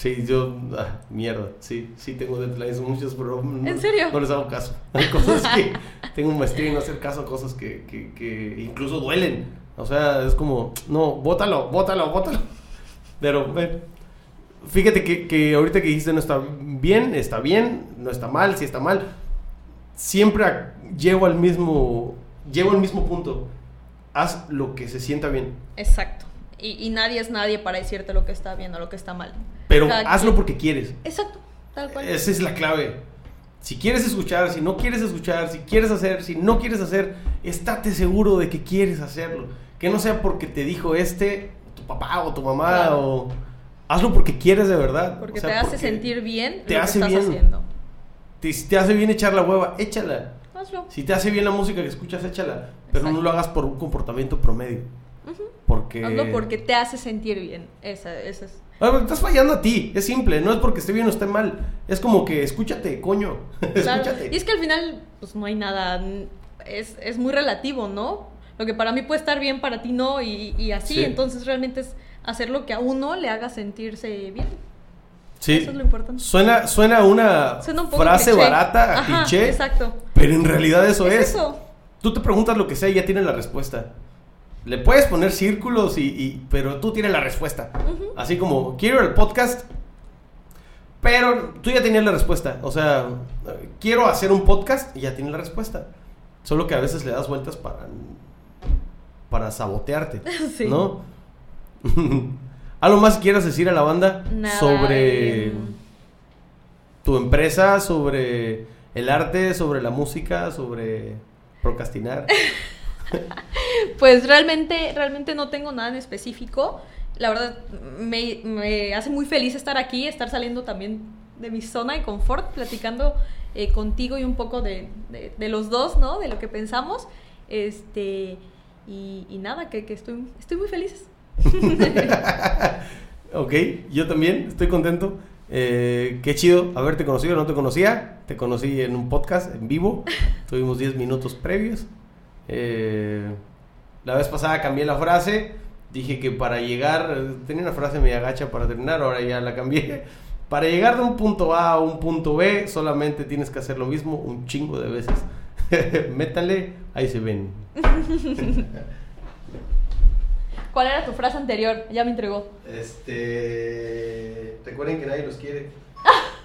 Sí, yo, ah, mierda, sí, sí tengo deadlines muchos, pero no, ¿En serio? no les hago caso. Hay [laughs] cosas que tengo maestría en no hacer caso a cosas que, que, que incluso duelen. O sea, es como, no, bótalo, bótalo, bótalo. Pero, eh, fíjate que, que ahorita que dijiste no está bien, está bien, no está mal, sí está mal. Siempre llego al mismo, llego al mismo punto. Haz lo que se sienta bien. Exacto. Y, y nadie es nadie para decirte lo que está bien o lo que está mal. Pero Cada hazlo quien- porque quieres. Exacto, tal cual. Esa es la clave. Si quieres escuchar, si no quieres escuchar, si quieres hacer, si no quieres hacer, estate seguro de que quieres hacerlo. Que no sea porque te dijo este, tu papá o tu mamá, Claro. o hazlo porque quieres de verdad. Porque O sea, te hace porque sentir bien te lo hace que estás bien. haciendo. te- si te hace bien echar la hueva, échala. Hazlo. Si te hace bien la música que escuchas, échala. Pero no lo hagas por un comportamiento promedio. Porque... Hazlo porque te hace sentir bien. Esa, esa es. Ah, Estás fallando a ti, es simple, no es porque esté bien o esté mal. Es como que escúchate, coño. [laughs] Claro. escúchate. Y es que al final, pues no hay nada. Es, es muy relativo, ¿no? Lo que para mí puede estar bien, para ti no, y, y así. Sí. Entonces realmente es hacer lo que a uno le haga sentirse bien. Sí. Eso es lo importante. Suena, suena una Suena un poco frase cliché. barata, Ajá, cliché, Exacto. pero en realidad eso es. Es eso. Tú te preguntas lo que sea y ya tienes la respuesta. Le puedes poner círculos y, y- pero tú tienes la respuesta. Así como quiero el podcast, pero tú ya tenías la respuesta. O sea, quiero hacer un podcast y ya tienes la respuesta. Solo que a veces le das vueltas para para sabotearte, [laughs] Sí. ¿no? [laughs] ¿Algo más quieras decir a la banda Nada, sobre em, tu empresa, sobre el arte, sobre la música, sobre procrastinar? [laughs] [laughs] Pues realmente, realmente no tengo nada en específico. La verdad, me, me hace muy feliz estar aquí, estar saliendo también de mi zona de confort, platicando eh, contigo y un poco de, de- de los dos, ¿no? De lo que pensamos. Este, y, y nada, que, que estoy, estoy muy feliz. [laughs] ok, yo también estoy contento. Eh, qué chido haberte conocido, no te conocía. Te conocí en un podcast en vivo. [laughs] Tuvimos 10 minutos previos. Eh, la vez pasada cambié la frase. Dije que para llegar, tenía una frase media gacha para terminar, ahora ya la cambié. Para llegar de un punto A a un punto B, solamente tienes que hacer lo mismo un chingo de veces. [laughs] Métanle, ahí se ven. [laughs] ¿Cuál era tu frase anterior? Ya me entregó. Este. Recuerden que nadie los quiere. [laughs]